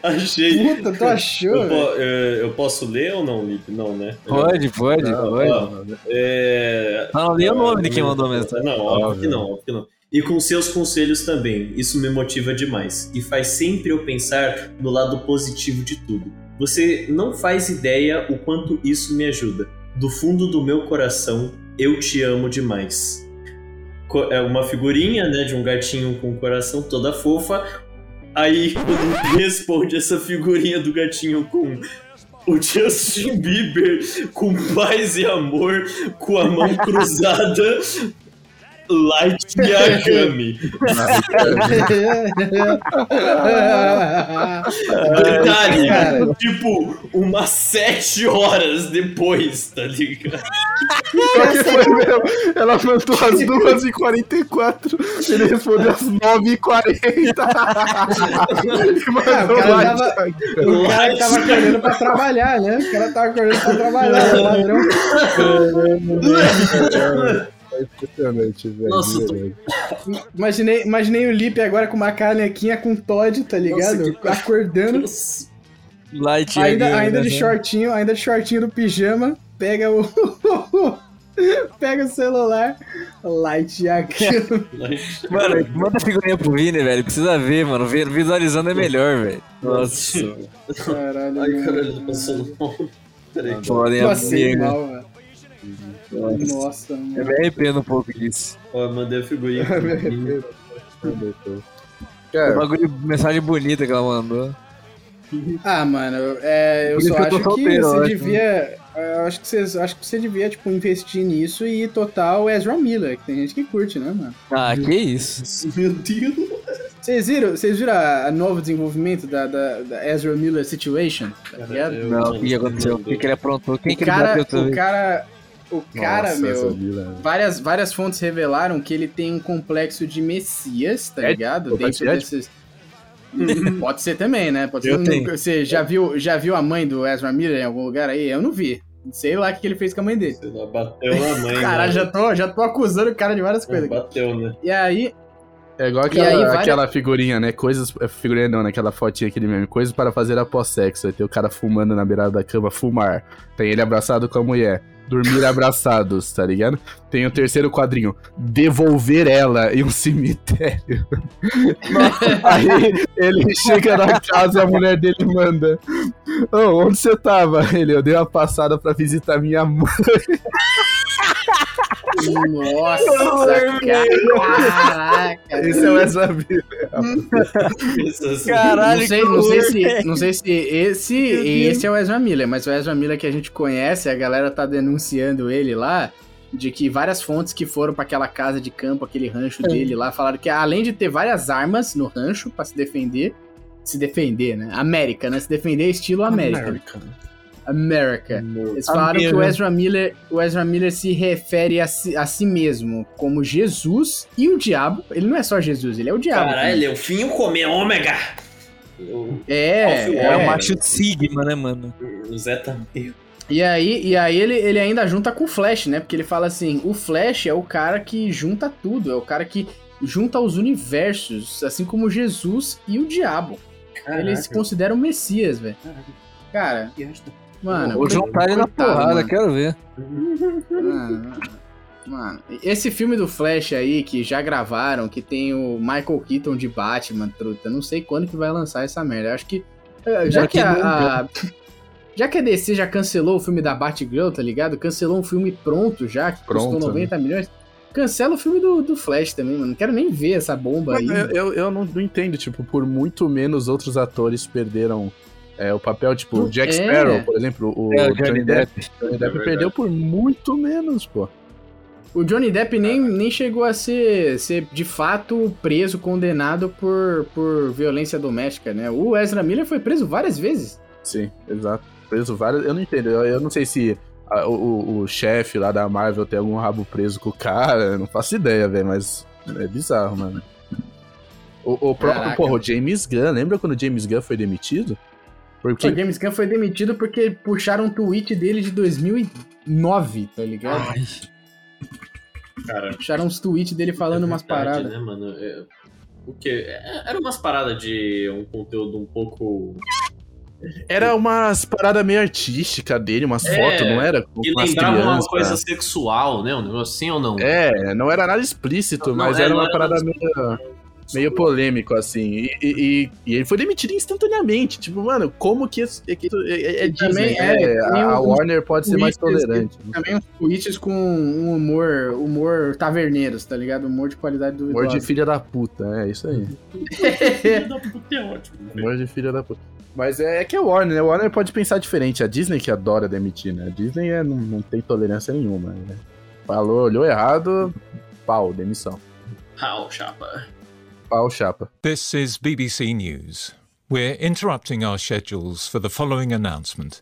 Achei. Puta, tu Eu, achou? po- é, eu posso ler ou não, Lipe? Não, né? Pode, pode, pode. ó, É, não li o nome de quem mandou a mensagem. Não, óbvio que não, óbvio que não. E com seus conselhos também, isso me motiva demais e faz sempre eu pensar no lado positivo de tudo. Você não faz ideia o quanto isso me ajuda. Do fundo do meu coração, eu te amo demais. É uma figurinha, né, de um gatinho com o coração toda fofa. Aí quando responde essa figurinha do gatinho com o Justin Bieber com paz e amor, com a mão cruzada, Light Yagami. Detalhe, Cara. tipo, umas sete horas depois, tá ligado? Pior que foi mesmo. Ela mandou às 2h44, ele respondeu às 9h40. e Ah, o cara lá. tava- O cara tava acordando pra trabalhar, né? O cara tava acordando pra trabalhar, ladrão. É impressionante, velho. Nossa, de tô-. Imaginei, imaginei o Lipe agora com uma canequinha com Todd, tá ligado? Nossa, que- Acordando. Light Ainda, Yagami, ainda de né? shortinho, ainda de shortinho do pijama, pega o. Pega o celular, light aquilo. Mano, manda a figurinha pro Vini, velho. Precisa ver, mano. Visualizando é melhor, velho. Nossa. Caralho, Ai, caralho, mal. Peraí. Podem mal, velho. Nossa, Eu mano. me arrependo um pouco disso. Ó, eu mandei a figurinha. Cara, Bagulho, mensagem bonita que ela mandou. Ah, mano, é, eu só eu acho que eu você acho. devia. Eu acho que, você, acho que você devia, tipo, investir nisso e total Ezra Miller, que tem gente que curte, né, mano? Ah, que isso. Meu Deus. Vocês viram, vocês viram a, a novo desenvolvimento da, da, da Ezra Miller Situation? Tá ligado? Eu Não, o que aconteceu? O que, que ele aprontou? Quem O que ele cara, bateu o cara, o cara, nossa, meu, vila- várias, várias fontes revelaram que ele tem um complexo de Messias, tá É? ligado? Dentro de desses. Pode ser também, né? Pode ser. Eu tenho. Você já viu, já viu a mãe do Ezra Miller em algum lugar aí? Eu não vi. Sei lá o que ele fez com a mãe dele. Sei lá, bateu na mãe. Caralho, né? já tô, já tô acusando o cara de várias coisas. aqui. Bateu, né? E aí, É igual aquela, aí, várias- aquela figurinha, né? Coisas. é, Figurinha não, né? Aquela fotinha, aquele meme. Coisas para fazer após sexo. Aí tem o cara fumando na beirada da cama, fumar. Tem ele abraçado com a mulher. Dormir abraçados, tá ligado? Tem o terceiro quadrinho. Devolver ela em um cemitério. Aí ele chega na casa, a mulher dele manda. Ô, onde você tava? Ele, eu dei uma passada pra visitar minha mãe. nossa, caraca. Esse é o Ezra Miller. Caralho, não sei, não sei se, não sei se esse, esse é o Ezra Miller, mas o Ezra Miller que a gente conhece, a galera tá denunciando ele lá, de que várias fontes que foram pra aquela casa de campo, aquele rancho dele lá, falaram que além de ter várias armas no rancho pra se defender, se defender, né? América, né? Se defender estilo América. América. Eles falaram que o Ezra Miller, o Ezra Miller se refere a si, a si mesmo como Jesus e o diabo. Ele não é só Jesus, ele é o diabo. Caralho, também. ele é o fim o comer ômega. O, É, é, É o macho Sigma, né, mano? o Zé tá meio. E aí, e aí ele, ele ainda junta com o Flash, né? Porque ele fala assim: o Flash é o cara que junta tudo, é o cara que junta os universos, assim como Jesus e o diabo. Ele se considera o Messias, velho. Cara, mano. Vou juntar ele na porrada, mano. quero ver. Mano, mano, esse filme do Flash aí, que já gravaram, que tem o Michael Keaton de Batman, truta, não sei quando que vai lançar essa merda. Acho que. eh, Já que a. a- já que a DC já cancelou o filme da Batgirl, tá ligado? Cancelou um filme pronto já, que Pronto, custou 90 milhões. Cancela o filme do, do Flash também, mano. Não quero nem ver essa bomba aí. Mas eu, eu, eu não, não entendo, tipo, por muito menos outros atores perderam é, o papel, tipo, o Jack É. Sparrow, por exemplo, o, É, o Johnny Depp. Johnny É Depp verdade. perdeu por muito menos, pô. O Johnny Depp nem, nem chegou a ser, ser de fato preso, condenado por, por violência doméstica, né? O Ezra Miller foi preso várias vezes. Sim, exato. Preso vários. Eu não entendo. Eu, eu não sei se a- o, o- o chefe lá da Marvel tem algum rabo preso com o cara. Eu não faço ideia, velho, mas é bizarro, mano. O, o próprio, Caraca. porra, o James Gunn, lembra quando o James Gunn foi demitido? Porque O James Gunn foi demitido porque puxaram um tweet dele de 2009, tá ligado? Ai, Cara, Puxaram uns tweets dele falando é umas verdade, paradas. Né, mano? É, o que? Era umas paradas de um conteúdo um pouco. era umas paradas meio artísticas dele, umas É, fotos, não era? Com Que umas lembrava uma crianças. coisa sexual, né? Um negócio assim ou não? É, não era nada explícito, Não, mas é, era não uma era parada nada meio, meio polêmico, assim. E, e- e- e ele foi demitido instantaneamente. Tipo, mano, como que isso é, que é, é também Disney, é, né? tem A, a Warner pode ser mais tolerante. Também uns tweets com um humor, humor taverneiros, tá ligado? Humor de qualidade Amor duvidosa. de filha da puta, é isso aí. É ótimo. Amor de filha da puta. Mas é, é que é Warner, né? A Warner pode pensar diferente. A Disney que adora demitir, né? A Disney é, não, não tem tolerância nenhuma. Né? Falou, olhou errado, pau, demissão. How, chapa. Pau, chapa. This is BBC News. We're interrupting our schedules for the following announcement.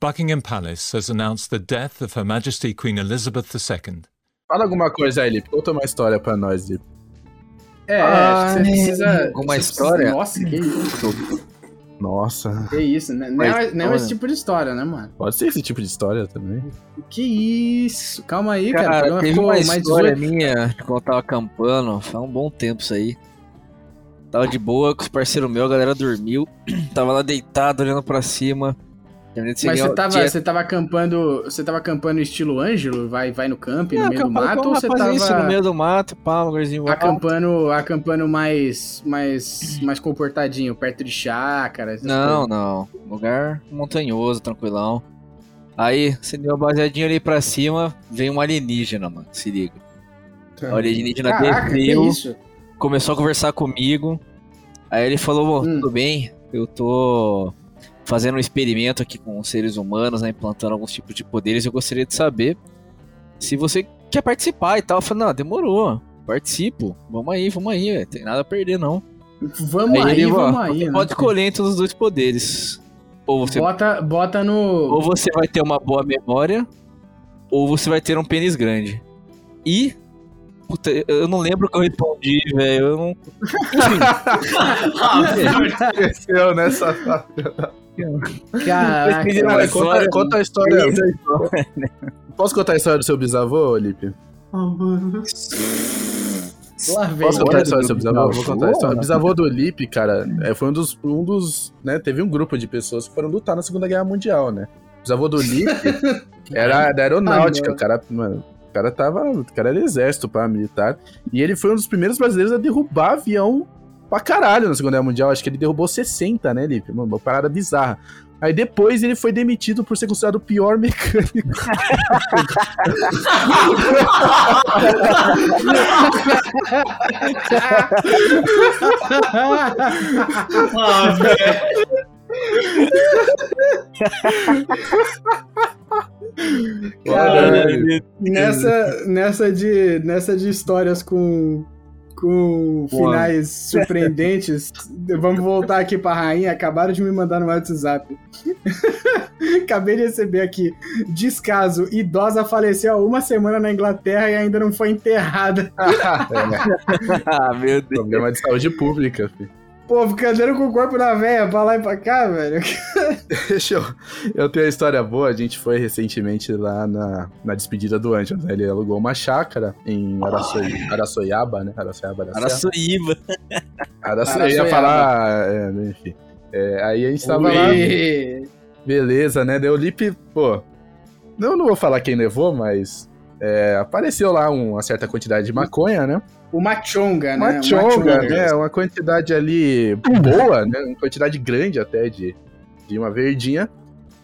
Buckingham Palace has announced the death of Her Majesty Queen Elizabeth II. Fala alguma coisa aí, Lipe. Conta uma história pra nós, Lipe. É, acho que você precisa. uma você história? Precisa, nossa, que isso. Nossa. Que isso, né? Não, é, não é esse tipo de história, né, mano? Pode ser esse tipo de história também. Que isso? Calma aí, cara. Cara, teve ficou uma mais história 18. minha quando eu tava acampando, faz um bom tempo isso aí. Tava de boa com os parceiros meus, a galera dormiu. Tava lá deitado, olhando pra cima. Mas você tava, você tava acampando. Você tava acampando estilo Ângelo? Vai, vai no camping, Não, no meio do mato? Ou você rapazinho, assim, tava no meio do mato, pá, um lugarzinho alto. acampando, acampando mais, mais, mais comportadinho, perto de chácara? essas Não, coisas? não. Lugar montanhoso, tranquilão. Aí, acendeu a baseadinha ali pra cima, vem um alienígena, mano. Se liga. O alienígena Caraca, que desceu, isso? começou a conversar comigo. Aí ele falou, "Ô, Hum. tudo bem, eu tô fazendo um experimento aqui com os seres humanos, né, implantando alguns tipos de poderes. Eu gostaria de saber se você quer participar e tal. Eu falei, não, demorou, participo. Vamos aí, vamos aí, velho. tem nada a perder não. Vamos aí, ele, ó, vamos aí. você né? pode escolher entre os dois poderes. Ou você Bota, bota no. ou você vai ter uma boa memória, ou você vai ter um pênis grande. E. Puta, eu não lembro o que eu respondi, velho. Eu não. Esqueceu nessa. Caraca, na Conta, história. conta a história. Posso contar a história do seu bisavô, Lipe? lá vem. Posso contar a história do seu bisavô? Vou contar a história. O bisavô do Lipe, cara, é, foi um dos, um dos. né, teve um grupo de pessoas que foram lutar na Segunda Guerra Mundial, né? O bisavô do Lipe era da aeronáutica. Ah, o cara, mano, cara tava. O cara era exército, pá, militar. E ele foi um dos primeiros brasileiros a derrubar avião pra caralho na Segunda Guerra Mundial. Acho que ele derrubou 60, né, Lipe? Mano, uma parada bizarra. Aí depois ele foi demitido por ser considerado o pior mecânico. Ah, velho. Caralho. nessa, nessa, de, nessa de histórias com, com Boa. finais surpreendentes, vamos voltar aqui pra rainha. Acabaram de me mandar no WhatsApp. Acabei de receber aqui. Descaso: idosa faleceu há uma semana na Inglaterra e ainda não foi enterrada. Ah, meu Deus. problema de saúde pública, filho. Pô, fica andando com o corpo da véia pra lá e pra cá, velho. Deixa eu. Eu tenho uma história boa. A gente foi recentemente lá na, na despedida do Ângelo. né? Ele alugou uma chácara em Araçoi, Araçoiaba, né? Araçoiaba. Araçoiaba. Eu ia Araçoiaba. falar. é, enfim. É, aí a gente tava lá. Ui. Beleza, né? Deu o Lipe, pô. Eu não vou falar quem levou, mas. é, apareceu lá uma certa quantidade de maconha, né? O Machonga, né? Uma O chonga, Machonga. né? Uma quantidade ali boa, né? Uma quantidade grande até de, de uma verdinha.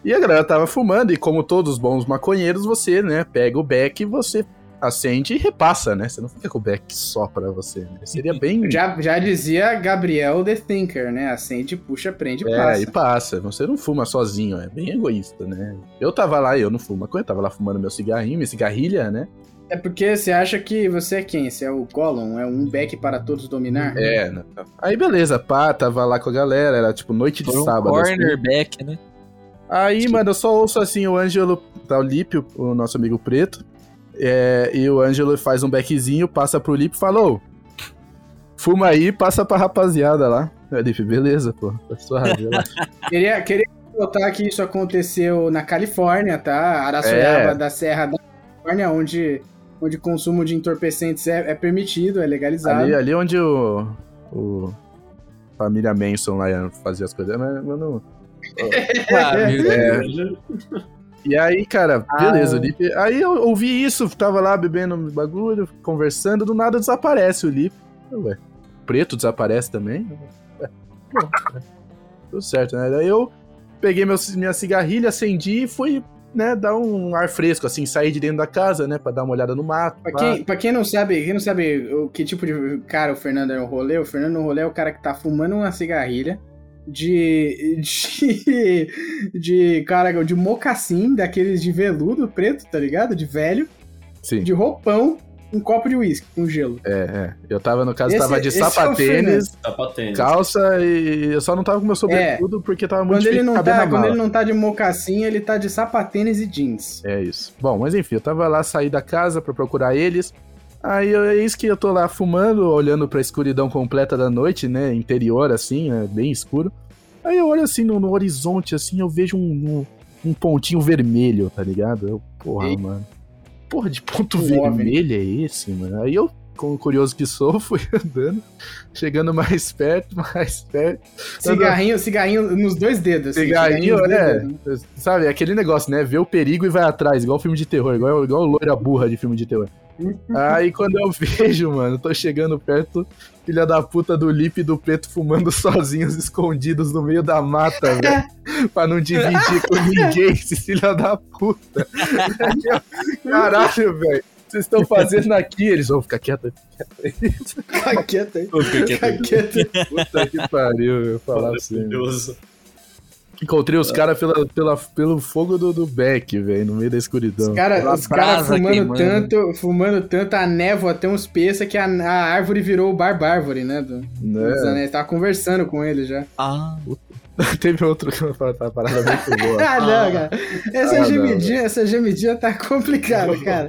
E a galera tava fumando, e como todos os bons maconheiros, você, né, pega o beck e você acende e repassa, né? Você não fica com o beck só pra você, né? Seria bem. Já, já dizia Gabriel The Thinker, né? Acende, puxa, prende e É, passa. e passa. Você não fuma sozinho, é bem egoísta, né? Eu tava lá e eu não fumo maconha, eu tava lá fumando meu cigarrinho, minha cigarrilha, né? É porque você acha que você é quem? Você é o Gollum? É um beck para todos dominar? É, né? Aí beleza, pá, tava lá com a galera, era tipo noite de Foi um sábado. assim. cornerback, né? Aí, mano, eu só ouço assim o Ângelo, tá o Lipe, o nosso amigo preto. é, e o Ângelo faz um beckzinho, passa pro Lipe e falou: Fuma aí, passa pra rapaziada lá. Aí, Lipe, beleza, pô, tá suave. Queria, queria notar que isso aconteceu na Califórnia, tá? Araçoiaba É. da Serra da Califórnia, onde onde consumo de entorpecentes é, é permitido, é legalizado. ali, ali onde o, o família Manson lá ia fazer as coisas, mas eu não. Ah, É. E aí, cara, Ah. beleza, o Lipe. Aí eu ouvi isso, tava lá bebendo bagulho, conversando, do nada desaparece o Lipe. Eu, Ué, preto desaparece também? Ué, pô, é, tudo certo, né? Daí eu peguei meu, minha cigarrilha, acendi e fui, né, dar um ar fresco, assim, sair de dentro da casa, né, pra dar uma olhada no mato. Pra quem, pra quem não sabe, quem não sabe o que tipo de cara o Fernando é no rolê, o Fernando no rolê é o cara que tá fumando uma cigarrilha de. de. de cara, de mocassim, daqueles de veludo preto, tá ligado? De velho, Sim, de roupão, um copo de uísque com gelo. é, é. Eu tava, no caso, Esse- tava de esse é sapatênis, patente. calça e eu só não tava com meu sobretudo porque tava muito Quando ele, difícil não caber tá, na quando ele não tá de mocassim, ele tá de sapatênis e jeans. É isso. Bom, mas enfim, eu tava lá, saí da casa pra procurar eles. Aí eu- é isso que eu tô lá fumando, olhando pra escuridão completa da noite, né? Interior, assim, né, bem escuro. Aí eu olho assim no, no horizonte, assim, eu vejo um, um, um pontinho vermelho, tá ligado? Eu, porra, Ei. mano. Porra de ponto Um vermelho é esse, mano? Aí eu como curioso que sou, fui andando, chegando mais perto, mais perto. Cigarrinho, cigarrinho nos dois dedos. assim, Cigarrinho, nos dois é. dedos. Sabe, aquele negócio, né? Vê o perigo e vai atrás, igual filme de terror, igual, igual loira burra de filme de terror. Aí quando eu vejo, mano, tô chegando perto, filha da puta do Lipe e do Preto fumando sozinhos, escondidos no meio da mata, velho. pra não dividir com ninguém, esses filha da puta. Caralho, velho. Vocês estão fazendo aqui? Eles vão ficar quietos. Fica quieto aí. Fica quieto. Puta que pariu, eu falar assim. Maravilhoso. Encontrei os caras pela, pela, pelo fogo do, do Beck, velho, no meio da escuridão. Cara, os caras brasa fumando tanto, fumando tanto, a névoa tem uns peça que a, a árvore virou o bar bárvore, né? Do, Né? dos anéis. Tava conversando com ele já. Ah, Teve outro que uma parada muito boa. Ah, não, cara. Essa Ah, não, gemidinha, essa gemidinha tá complicada, cara.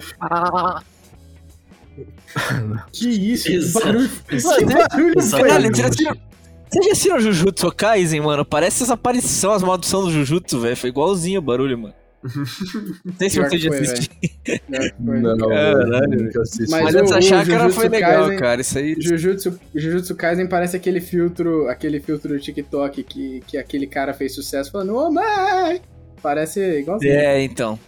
Que isso? Que barulho, Exato. que barulho Exato. foi? Assistiram- vocês já assistiram Jujutsu Kaisen, mano? Parece essa aparição, as maldições do Jujutsu, velho. Foi igualzinho o barulho, mano. Não sei se vocês já assistiram. Não, Caralho. nunca assisti. Mas Mas, o- essa chácara foi legal, Kaisen- cara. Isso aí. Jujutsu, Jujutsu Kaisen parece aquele filtro, aquele filtro do TikTok que, que aquele cara fez sucesso falando, ô mãe! Parece igualzinho. É, então.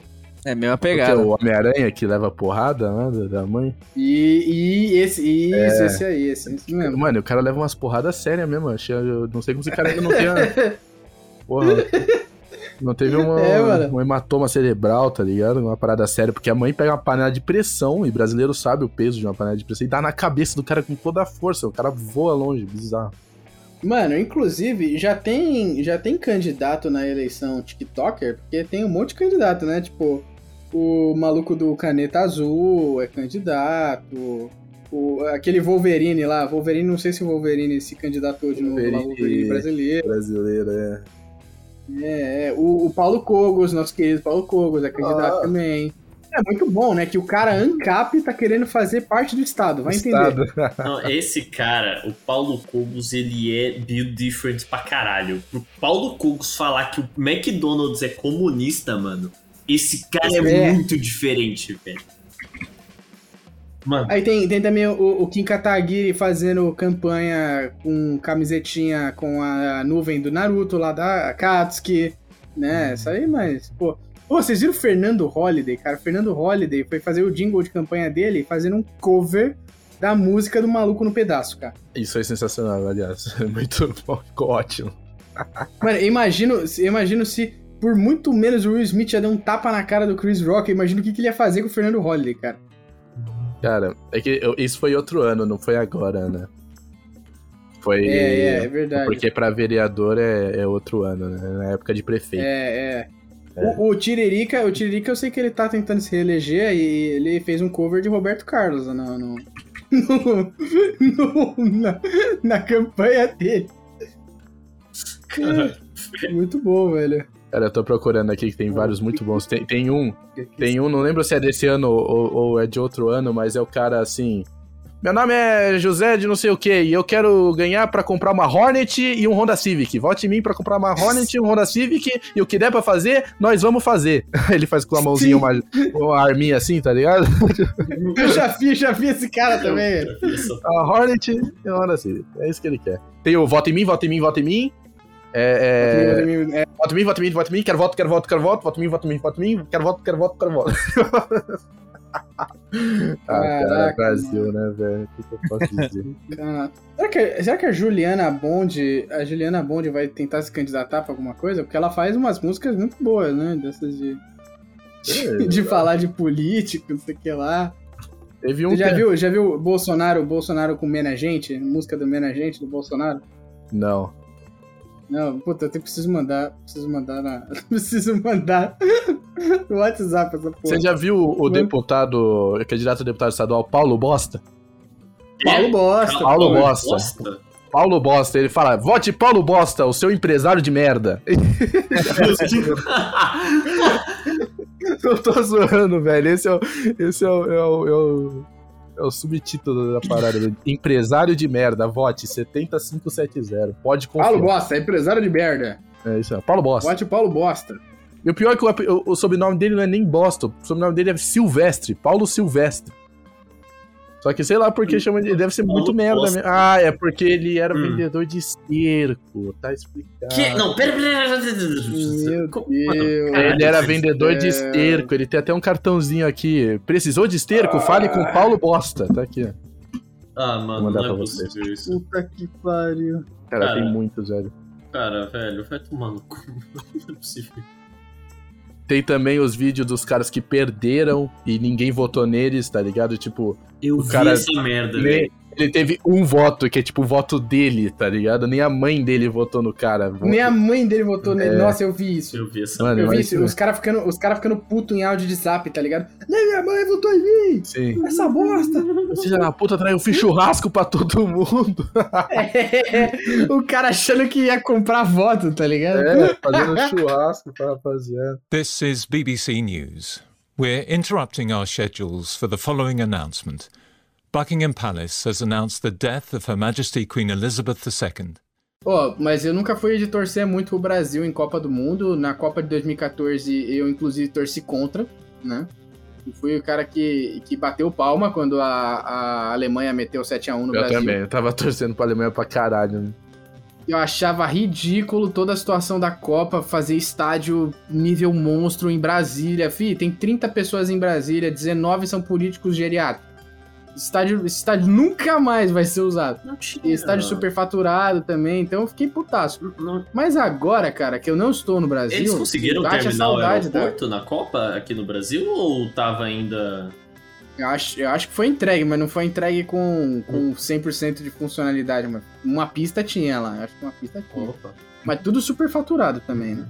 É a mesma Porque pegada. o Homem-Aranha que leva porrada né, da mãe. E, e esse, isso, É. esse aí, esse, esse mesmo. Mano, o cara leva umas porradas sérias mesmo. Eu não sei como esse cara ainda não tenha. Porra. Não teve uma, É, um hematoma cerebral, tá ligado? Uma parada séria, porque a mãe pega uma panela de pressão, e brasileiro sabe o peso de uma panela de pressão, e dá na cabeça do cara com toda a força. O cara voa longe, bizarro. Mano, inclusive, já tem, já tem candidato na eleição TikToker, porque tem um monte de candidato, né? Tipo, o maluco do Caneta Azul é candidato. O, aquele Wolverine lá, Wolverine, não sei se o Wolverine se candidatou de novo lá, Wolverine. Wolverine brasileiro. Brasileiro, é. É, é. O, o Paulo Cogos, nosso querido Paulo Cogos, é candidato Ah. também. É muito bom, né? Que o cara ANCAP tá querendo fazer parte do Estado, vai entender. Estado. Não, esse cara, o Paulo Cogos, ele é build different pra caralho. Pro Paulo Cogos falar que o McDonald's é comunista, mano, esse cara é, É. muito diferente, velho. Mano, Aí tem, tem também o, o Kim Kataguiri fazendo campanha com camisetinha com a nuvem do Naruto lá da Katsuki, né? Isso aí, mas, pô. Pô, vocês viram o Fernando Holliday, cara? Fernando Holliday foi fazer o jingle de campanha dele fazendo um cover da música do Maluco no Pedaço, cara. Isso é sensacional, aliás. Muito bom, ficou ótimo. Mano, imagino, imagino se por muito menos o Will Smith ia dar um tapa na cara do Chris Rock, eu imagino o que, que ele ia fazer com o Fernando Holliday, cara. Cara, é que eu- isso foi outro ano, não foi agora, né? Foi. É, é, é verdade. Porque pra vereador é, é outro ano, né? Na época de prefeito. É, é. O, o Tiririca, o Tiririca, eu sei que ele tá tentando se reeleger e ele fez um cover de Roberto Carlos no, no, no- no- na, na campanha dele. Muito bom, velho. Cara, eu tô procurando aqui que tem vários muito bons. Tem, tem um, tem um, não lembro se é desse ano ou, ou é de outro ano, mas é o cara assim. Meu nome é José de não sei o que e eu quero ganhar pra comprar uma Hornet e um Honda Civic. Vote em mim pra comprar uma Hornet e um Honda Civic e o que der pra fazer, nós vamos fazer. Ele faz com a mãozinha uma, uma arminha assim, tá ligado? Eu já vi, já vi esse cara também. A Hornet e a Honda Civic. É isso que ele quer. Tem o voto em mim, voto em mim, voto em mim. É, é, É, Voto em mim, voto em mim, voto em mim, quero voto, quero voto, quero voto, voto em mim, voto em mim, voto em mim, quero voto, quero voto, quero voto. ah, cara, Caraca, Brasil, né, velho? O que, eu posso dizer? Ah, será, que, será que a Juliana Bond, a Juliana Bond vai tentar se candidatar pra alguma coisa? Porque ela faz umas músicas muito boas, né? Dessas de, de falar de político, não sei o que lá. Teve um Você já viu, já viu Bolsonaro, Bolsonaro com Mena Gente? Música do Mena Gente do Bolsonaro? Não. Não, puta, eu tenho- preciso mandar. Preciso mandar na. Preciso mandar no WhatsApp essa porra. Você já viu o deputado, o candidato a deputado estadual, Paulo Bosta? Paulo Bosta. Paulo pô. Bosta. Bosta. Paulo Bosta, ele fala, vote Paulo Bosta, o seu empresário de merda. Eu tô zoando, velho. Esse é o, esse é o, é o, é o, é o subtítulo da parada. velho. Empresário de merda, vote 70570. Pode confiar. Paulo Bosta, empresário de merda. É isso aí. Paulo Bosta. Bote o Paulo Bosta. E o pior é que o, o- o sobrenome dele não é nem Bosta. O sobrenome dele é Silvestre. Paulo Silvestre. Só que sei lá porque chama de. Deve ser muito merda mesmo. Ah, é porque ele era Hum. vendedor de esterco. Tá explicado. Que? Não, pera, pera, Meu Deus. Ele era velho. vendedor de É. esterco. Ele tem até um cartãozinho aqui. Precisou de esterco? Fale com Paulo Bosta. Tá aqui. ó. Ah, Vou mano, mandar não é pra isso. Puta que pariu. Cara, Cara. tem muitos, velho. Cara, velho, vai tomar no cu. Não é possível. Tem também os vídeos dos caras que perderam e ninguém votou neles, tá ligado? Tipo, Eu O vi cara- essa merda, nem-. Ele teve um voto, que é tipo o voto dele, tá ligado? Nem a mãe dele votou no cara. Voto- Nem a mãe dele votou nele. É. Nossa, eu vi isso. Eu vi essa Mano, Eu vi isso. Os caras ficando, os cara ficando puto em áudio de zap, tá ligado? Nem minha mãe votou em mim! Sim. Essa bosta! Filha da puta traiu, eu fiz churrasco pra todo mundo. É, o cara achando que ia comprar voto, tá ligado? É, fazendo churrasco pra rapaziada. This is BBC News. We're interrupting our schedules for the following announcement. Buckingham Palace has announced the death of Her Majesty Queen Elizabeth II. Ó, mas eu nunca fui de torcer muito o Brasil em Copa do Mundo. Na Copa de 2014 eu inclusive torci contra, né? E fui o cara que, que bateu palma quando a, a Alemanha meteu 7x1 no Eu Brasil. também, eu tava torcendo pra Alemanha pra caralho. né? Eu achava ridículo toda a situação da Copa, fazer estádio nível monstro em Brasília. Fih, tem 30 pessoas em Brasília, 19 são políticos geriátricos. Estádio, esse estádio nunca mais vai ser usado. Não tinha. Estádio superfaturado também, então eu fiquei putaço. Não- Mas agora, cara, que eu não estou no Brasil, Eles conseguiram terminar o saudade da- aeroporto na Copa aqui no Brasil ou tava ainda. Eu acho, eu acho que foi entregue, mas não foi entregue com, com 100% de funcionalidade. Mas uma pista tinha lá, eu acho que uma pista tinha. Opa. Mas tudo super faturado também, né?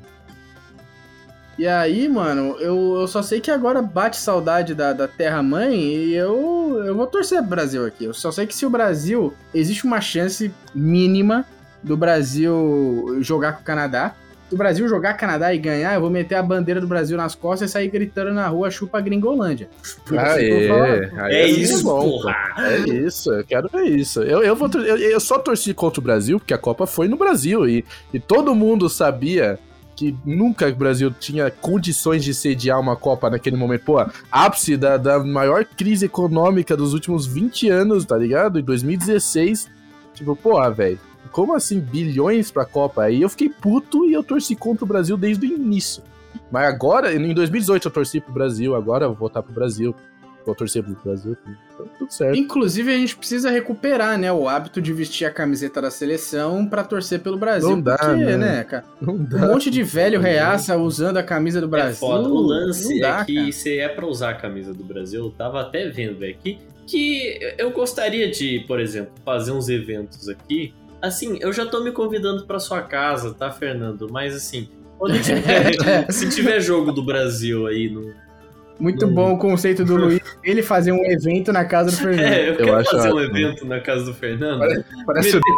E aí, mano, eu, eu só sei que agora bate saudade da, da terra-mãe e eu, eu vou torcer pro Brasil aqui. Eu só sei que se o Brasil. Existe uma chance mínima do Brasil jogar com o Canadá. Se o Brasil jogar Canadá e ganhar, eu vou meter a bandeira do Brasil nas costas e sair gritando na rua chupa Gringolândia. Aê, aí É isso, bom! É isso, eu quero ver isso. Eu, eu, vou, eu, eu só torci contra o Brasil porque a Copa foi no Brasil e, e todo mundo sabia que nunca o Brasil tinha condições de sediar uma Copa naquele momento. Pô, ápice da, da maior crise econômica dos últimos 20 anos, tá ligado? Em 2016. Tipo, porra, velho, como assim bilhões pra Copa? Aí eu fiquei puto e eu torci contra o Brasil desde o início. Mas agora, em 2018 eu torci pro Brasil, agora eu vou voltar pro Brasil. Vou torcer pro Brasil. Então, tudo certo. Inclusive, a gente precisa recuperar, né, o hábito de vestir a camiseta da seleção pra torcer pelo Brasil. Não dá, porque, né? né, cara? Não Um dá. monte de velho reaça usando a camisa do É Brasil. foda. O lance dá, é que cara. se é pra usar a camisa do Brasil, eu tava até vendo aqui que eu gostaria de, por exemplo, fazer uns eventos aqui. Assim, eu já tô me convidando pra sua casa, tá, Fernando? Mas assim, tiver, se tiver jogo do Brasil aí no. Muito bom o conceito do Luiz. Ele fazer um evento na casa do Fernando. É, eu, Eu quero acho fazer um ótimo. evento na casa do Fernando. Parece o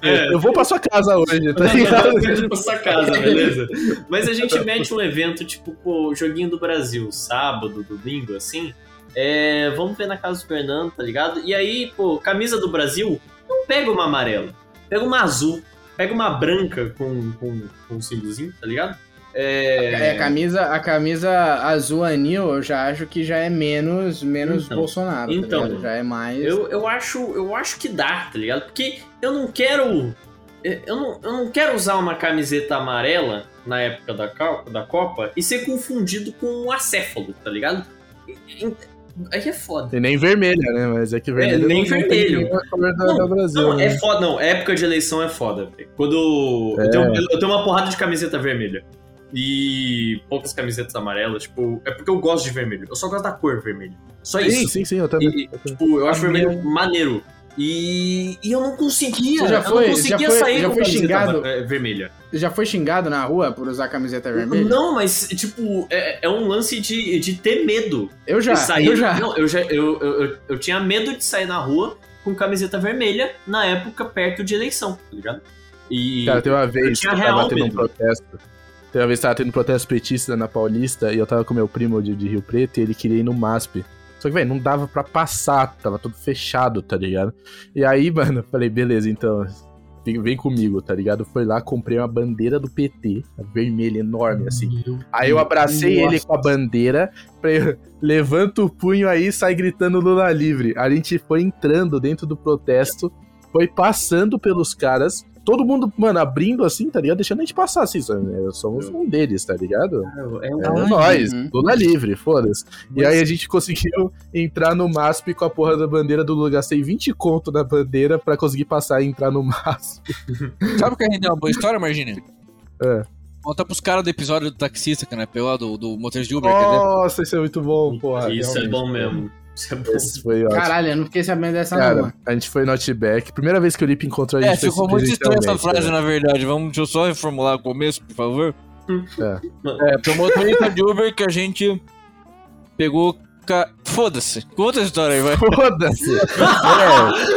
É. Eu vou pra sua casa hoje, tá Não, ligado? não, não, pra sua casa, beleza? Mas a gente mete um evento, tipo, pô, joguinho do Brasil, sábado, domingo, assim. É, vamos ver na casa do Fernando, tá ligado? E aí, pô, camisa do Brasil, não pega uma amarela, pega uma azul, pega uma branca com, com, com um símbolozinho, tá ligado? É, a camisa, a camisa azul anil, eu já acho que já é menos, menos Então, Bolsonaro. tá então, ligado? já é mais. Eu, eu, acho, eu acho que dá, tá ligado? Porque eu não quero. Eu não, eu não quero usar uma camiseta amarela na época da, da Copa e ser confundido com um acéfalo, tá ligado? Aí é foda. E nem vermelha, né? Mas é que vermelha nem não, vermelho. da, Não, da Brasil, Não, né? é foda, não. Época de eleição é foda. velho. Quando. Eu, É. tenho, eu tenho uma porrada de camiseta vermelha. E poucas camisetas amarelas, tipo. É porque eu gosto de vermelho. Eu só gosto da cor vermelho. Só Sim, isso. sim, sim, eu também. E, tipo, eu acho vermelho maneiro. E, e eu não conseguia. Você já eu foi- não conseguia já foi- sair já com foi camiseta xingado? eh, vermelha. Já foi xingado na rua por usar camiseta vermelha? Não, mas, tipo, é, é um lance de, de ter medo Eu já, de sair. eu já. Não, eu, já eu, eu, eu, eu tinha medo de sair na rua com camiseta vermelha na época perto de eleição, tá ligado? E. Cara, tem uma vez que tinha eu tava tendo um protesto. Tem uma vez que tava tendo protesto petista na Paulista e eu tava com meu primo de, de Rio Preto e ele queria ir no MASP. Só que, velho, não dava pra passar, tava tudo fechado, tá ligado? E aí, mano, eu falei, beleza, então. vem, comigo, tá ligado? Foi lá, comprei uma bandeira do PT, vermelha, enorme, assim. Aí eu abracei ele com a bandeira, falei, levanta o punho aí e sai gritando Lula livre. A gente foi entrando dentro do protesto, foi passando pelos caras, todo mundo, mano, abrindo assim, tá ligado? Deixando a gente passar, assim, somos um deles, tá ligado? É um É nós, uhum. Lula livre, foda-se. E aí a gente conseguiu entrar no MASP com a porra da bandeira do Lula. Gastei 20 conto na bandeira pra conseguir passar e entrar no MASP. Sabe o que rendeu uma boa história, Margine? É. Conta pros caras do episódio do taxista, que né? Pegou do, do motorista de Uber, quer dizer? Nossa, isso é muito bom, porra. Isso é realmente. bom mesmo. Isso é bom. Esse foi ótimo. Caralho, eu não fiquei sabendo dessa não, Cara, mano. a gente foi no Outback. Primeira vez que o Lip encontrou a É, gente foi ficou muito estranha essa frase, né? na verdade. Vamos, deixa eu só reformular o começo, por favor. É. É, pro motorista de Uber que a gente pegou. Foda-se. Conta a história aí, vai. Foda-se!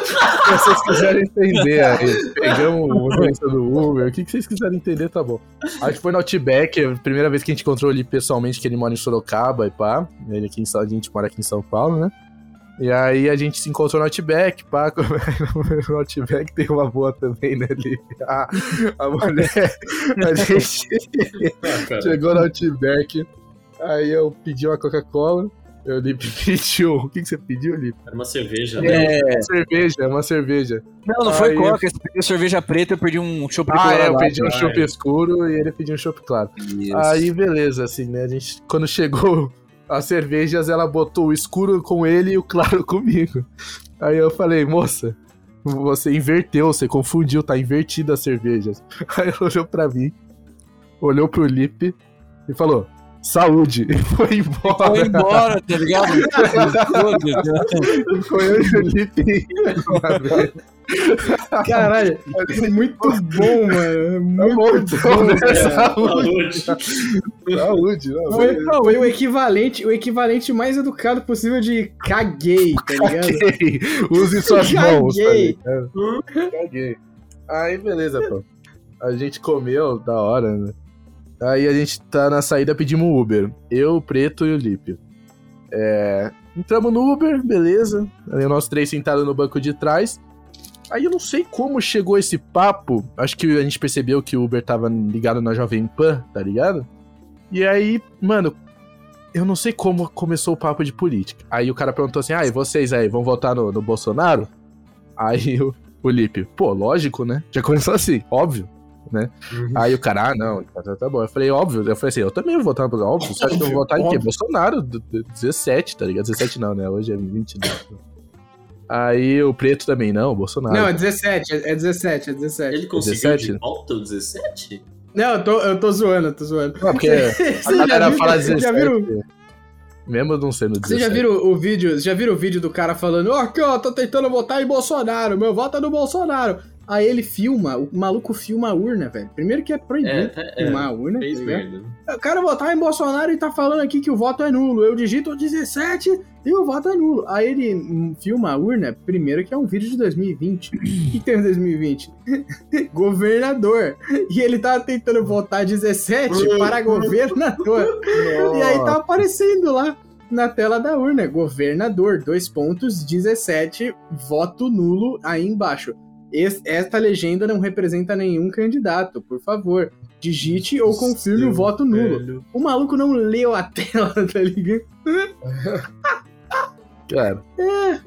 É, se vocês quiserem entender aí, pegamos o do Uber, o que, que vocês quiserem entender, tá bom. A gente foi no Outback, a primeira vez que a gente encontrou ele pessoalmente, que ele mora em Sorocaba e pá. Ele aqui em São, a gente mora aqui em São Paulo, né? E aí a gente se encontrou no Outback, pá. No Outback tem uma boa também, né, Lipe? A, a mulher, a gente Ah, chegou no Outback, aí eu pedi uma Coca-Cola, eu Lipe pediu. O que, que você pediu, Lipe? Era uma cerveja. né? É. Uma cerveja, uma cerveja. Não, não foi Aí- coca. Você pediu cerveja preta, eu perdi um chopp de Ah, é, eu pedi um ah, chopp é. escuro e ele pediu um chopp claro. Isso. Aí, beleza, assim, né? A gente, quando chegou as cervejas, ela botou o escuro com ele e o claro comigo. Aí eu falei, moça, você inverteu, você confundiu, tá invertida as cervejas. Aí ela olhou pra mim, olhou pro Lipe e falou, saúde, e foi embora. Foi embora, tá ligado? Foi eu e o Lipe. Caralho, é muito bom, mano. Bom, Muito bom. né? É, Saúde, saúde. saúde. não, Foi, foi o equivalente, o equivalente mais educado possível de caguei, tá ligado? Caguei. Use suas Caguei. mãos. tá ligado? Caguei. Aí, beleza, pô. A gente comeu, da hora, né? Aí a gente tá na saída, pedimos Uber. Eu, o Preto e o Lípio. É... Entramos no Uber, beleza. Aí nós três sentados no banco de trás. Aí eu não sei como chegou esse papo. Acho que a gente percebeu que o Uber tava ligado na Jovem Pan, tá ligado? E aí, mano, eu não sei como começou o papo de política. Aí o cara perguntou assim: ah, e vocês aí, vão votar no, no Bolsonaro? Aí o, o Lipe, pô, lógico, né? Já começou assim, óbvio. Né? Uhum. Aí o cara, ah, não, tá, tá, tá bom. Eu falei, óbvio. Eu falei assim, eu também vou votar no óbvio. Você acha que eu vou votar em quê? Óbvio. Bolsonaro, do- do- 17, tá ligado? 17 não, né? Hoje é 22. Aí o preto também, não, Bolsonaro. Não, é 17, é é 17, é 17. Ele conseguiu 17? de volta o 17? Não, eu tô, eu tô zoando, eu tô zoando. Não, porque a galera viram- fala já 17. viram, Mesmo não sendo 17. Vocês já viram o vídeo? Já viram o vídeo do cara falando, ó, aqui, ó, tô tentando votar em Bolsonaro, meu voto é no Bolsonaro. Aí ele filma, o maluco filma a urna, velho. Primeiro que é proibido É, é, filmar a urna. Fez tá merda. Eu quero votar em Bolsonaro e tá falando aqui que o voto é nulo. Eu digito 17 e o voto é nulo. Aí ele hum, filma a urna, primeiro que é um vídeo de 2020. O que tem em 2020? governador. E ele tava tentando votar 17 para governador. E aí tá aparecendo lá na tela da urna, governador, dois pontos, 17, voto nulo aí embaixo. Es- Esta legenda não representa nenhum candidato, por favor. Digite ou confirme o voto nulo. O maluco não leu a tela, tá ligado? Cara, Caralho.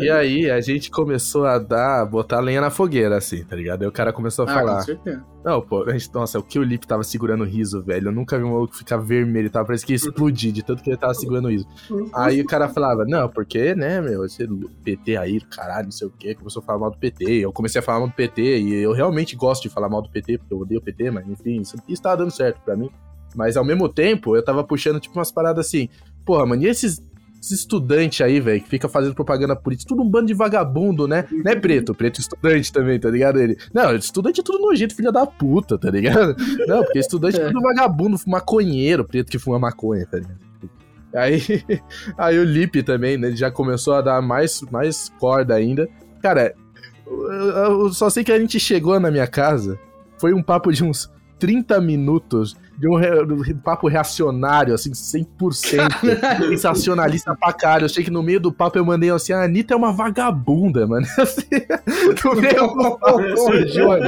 E aí a gente começou a dar, botar lenha na fogueira, assim, tá ligado? Aí o cara começou a Ah, falar. com certeza. Não, pô, a gente, nossa, o que o Lip tava segurando o riso, velho. Eu nunca vi um maluco ficar vermelho, tava parece que ia explodir de tanto que ele tava segurando o riso. Aí o cara falava, não, porque, né, meu, esse PT aí, caralho, não sei o quê, começou a falar mal do PT. Eu comecei a falar mal do PT e eu realmente gosto de falar mal do PT, porque eu odeio o PT, mas enfim, isso, isso tava dando certo pra mim. Mas ao mesmo tempo, eu tava puxando, tipo, umas paradas assim, porra, mano, e esses. Esses estudantes aí, velho, que fica fazendo propaganda política, tudo um bando de vagabundo, né? Não é preto, preto estudante também, tá ligado? Ele, não, estudante é tudo nojento, filha da puta, tá ligado? Não, porque estudante é tudo vagabundo, maconheiro, preto que fuma maconha, tá ligado? Aí, aí o Lipe também, né? Ele já começou a dar mais, mais corda ainda. Cara, eu só sei que a gente chegou na minha casa, foi um papo de uns 30 minutos de um, papo reacionário, assim, 100%. sensacionalista pra caralho. Eu achei que no meio do papo eu mandei assim: a Anitta é uma vagabunda, mano. Assim, no meio do papo surgiu a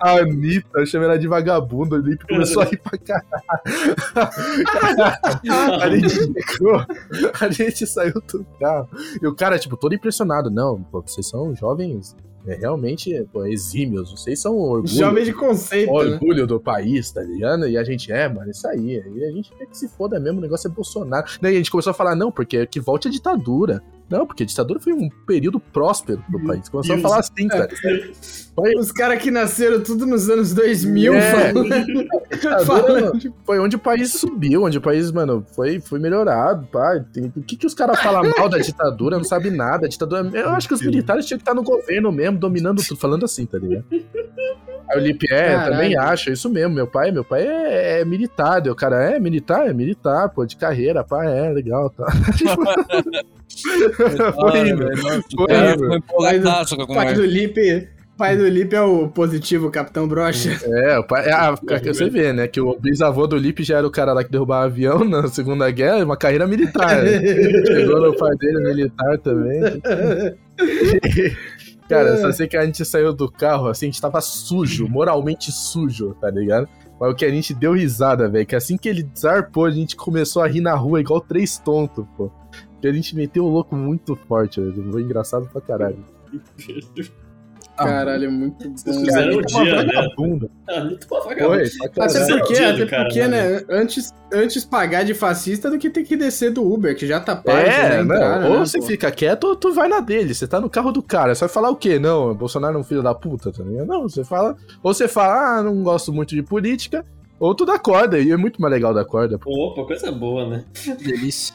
a Anitta, eu chamei ela de vagabunda. O Lipe começou a rir pra caralho. a gente chegou, a gente saiu do carro. E o cara, tipo, todo impressionado. Não, pô, vocês são jovens é, realmente pô, exímios. Vocês são orgulho. Jovem de conceito, né? Orgulho do país, tá ligado? E a gente, é, mano, isso aí. E a gente quer que se foda mesmo, o negócio é Bolsonaro. Daí a gente começou a falar, não, porque que volte a ditadura. Não, porque a ditadura foi um período próspero pro país. Começou a falar assim, cara. Foi, Os caras que nasceram tudo nos anos 2000 É. falando, ditadura falando de foi onde o país subiu, onde o país, mano, foi, foi melhorado, pá. Tem- o que, que os caras falam mal da ditadura? Não sabe nada. A ditadura. Eu acho que os militares tinham que estar no governo mesmo, dominando tudo, falando assim, tá ligado? Aí o Lipe, é, Caralho. também acho, isso mesmo. Meu pai, meu pai é, é militar. O cara é militar, é militar, pô, de carreira, pá, é, legal, tá. foi indo. O cara ficou empolgadaço com a O pai do conversa. Lipe. Pai do Lipe é o positivo, Capitão Brocha. É, o pai, é, a- você vê, né, que o bisavô do Lipe já era o cara lá que derrubava avião na Segunda Guerra, uma carreira militar. né? Chegou no pai dele militar também. Cara, só sei que a gente saiu do carro, assim, a gente tava sujo, moralmente sujo, tá ligado? Mas o que a gente deu risada, velho, que assim que ele zarpou, a gente começou a rir na rua igual três tontos, pô. Que a gente meteu o louco muito forte, velho. Foi engraçado pra caralho. Caralho, é muito bom. fizeram Cara, um dia, uma né? vagabunda. Ah, muito pra vagabundo. Foi, pra Até caralho. Fizeram porque, o dia até cara, porque, né? né, antes, antes pagar de fascista do que ter que descer do Uber, que já tá pago. É, não, entraram, ou né, você pô? fica quieto ou tu vai na dele. Você tá no carro do cara. Você vai falar o quê? Não, Bolsonaro é um filho da puta, tá ligado? Não, você fala. Ou você fala, ah, não gosto muito de política. Ou tu dá corda. E é muito mais legal dar corda. pô. Opa, coisa boa, né? Delícia.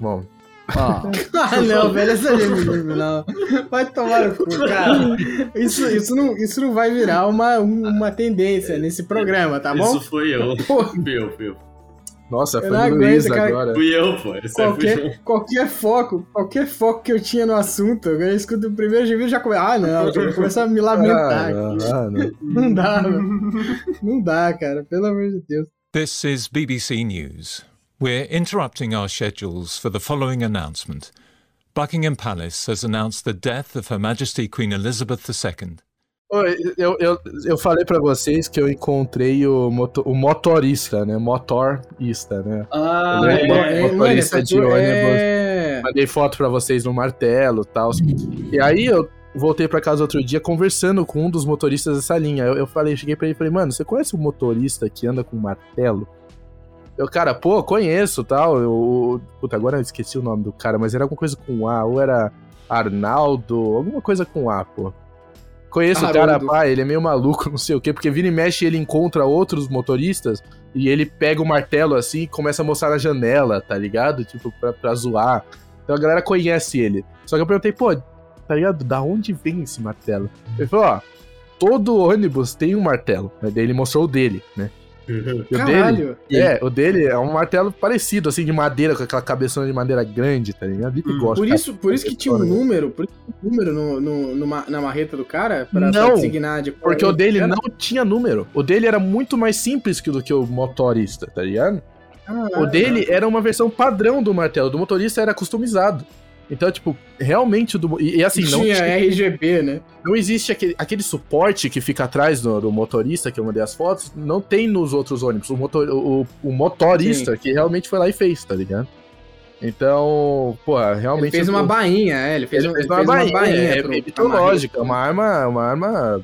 Bom, Ah, Ah, não, velho, essa gente não. Vai tomar no cu, cara. Isso, isso, não, isso não vai virar uma, uma tendência nesse programa, tá bom? Isso foi eu. Pô, Fui eu, fui eu. nossa, Eu foi o aguento, Luiz cara. agora. Fui eu, pô. Eu. qualquer, qualquer foco, qualquer foco que eu tinha no assunto, eu escuto o primeiro vídeo e já come... Ah, não, já começa a me lamentar. Ah, não, ah, não. Não dá, mano. Não dá, cara, pelo amor de Deus. This is BBC News. We're interrupting our schedules for the following announcement. Buckingham Palace has announced the death of Her Majesty Queen Elizabeth II. Oi, Eu, eu, eu falei pra vocês que eu encontrei o, moto, o motorista, né? Motorista, né? Ah, é é. É, motorista essa de ônibus. é... Mandei foto pra vocês no martelo e tal. E aí eu voltei pra casa outro dia conversando com um dos motoristas dessa linha. Eu, eu falei, cheguei pra ele e falei, mano, você conhece o motorista que anda com martelo? Eu, cara, pô, conheço tal. Eu, puta, agora eu esqueci o nome do cara, mas era alguma coisa com A, ou era Arnaldo, alguma coisa com A, pô. Conheço o cara, pá, ele é meio maluco, não sei o quê, porque vira e mexe ele encontra outros motoristas e ele pega o martelo assim e começa a mostrar na janela, tá ligado? Tipo, pra, pra zoar. Então a galera conhece ele. Só que eu perguntei, pô, tá ligado? Da onde vem esse martelo? Ele falou, ó, todo ônibus tem um martelo. Daí ele mostrou o dele, né? E o dele, Caralho. é, o dele é um martelo parecido, assim, de madeira, com aquela cabeçona de madeira grande, tá ligado? Hum, gosta. Por cara. isso, por isso que tinha um número, por isso que tinha um número no, no- numa- na marreta do cara, pra, Não, pra designar de Porque o dele cara. não tinha número. O dele era muito mais simples que o do que o motorista, tá ligado? Ah, O dele era uma versão padrão do martelo, do motorista era customizado. Então, tipo, realmente o do. E, e assim, não, tinha tinha- RGB, né? não existe aquele, aquele suporte que fica atrás do, do motorista, que eu mandei as fotos, não tem nos outros ônibus. O, motor, o, o motorista que realmente foi lá e fez, tá ligado? Então, pô, realmente. Ele fez uma bainha, é, ele fez, ele fez ele uma bainha, é, pro- é pra mitológica, uma arma, uma arma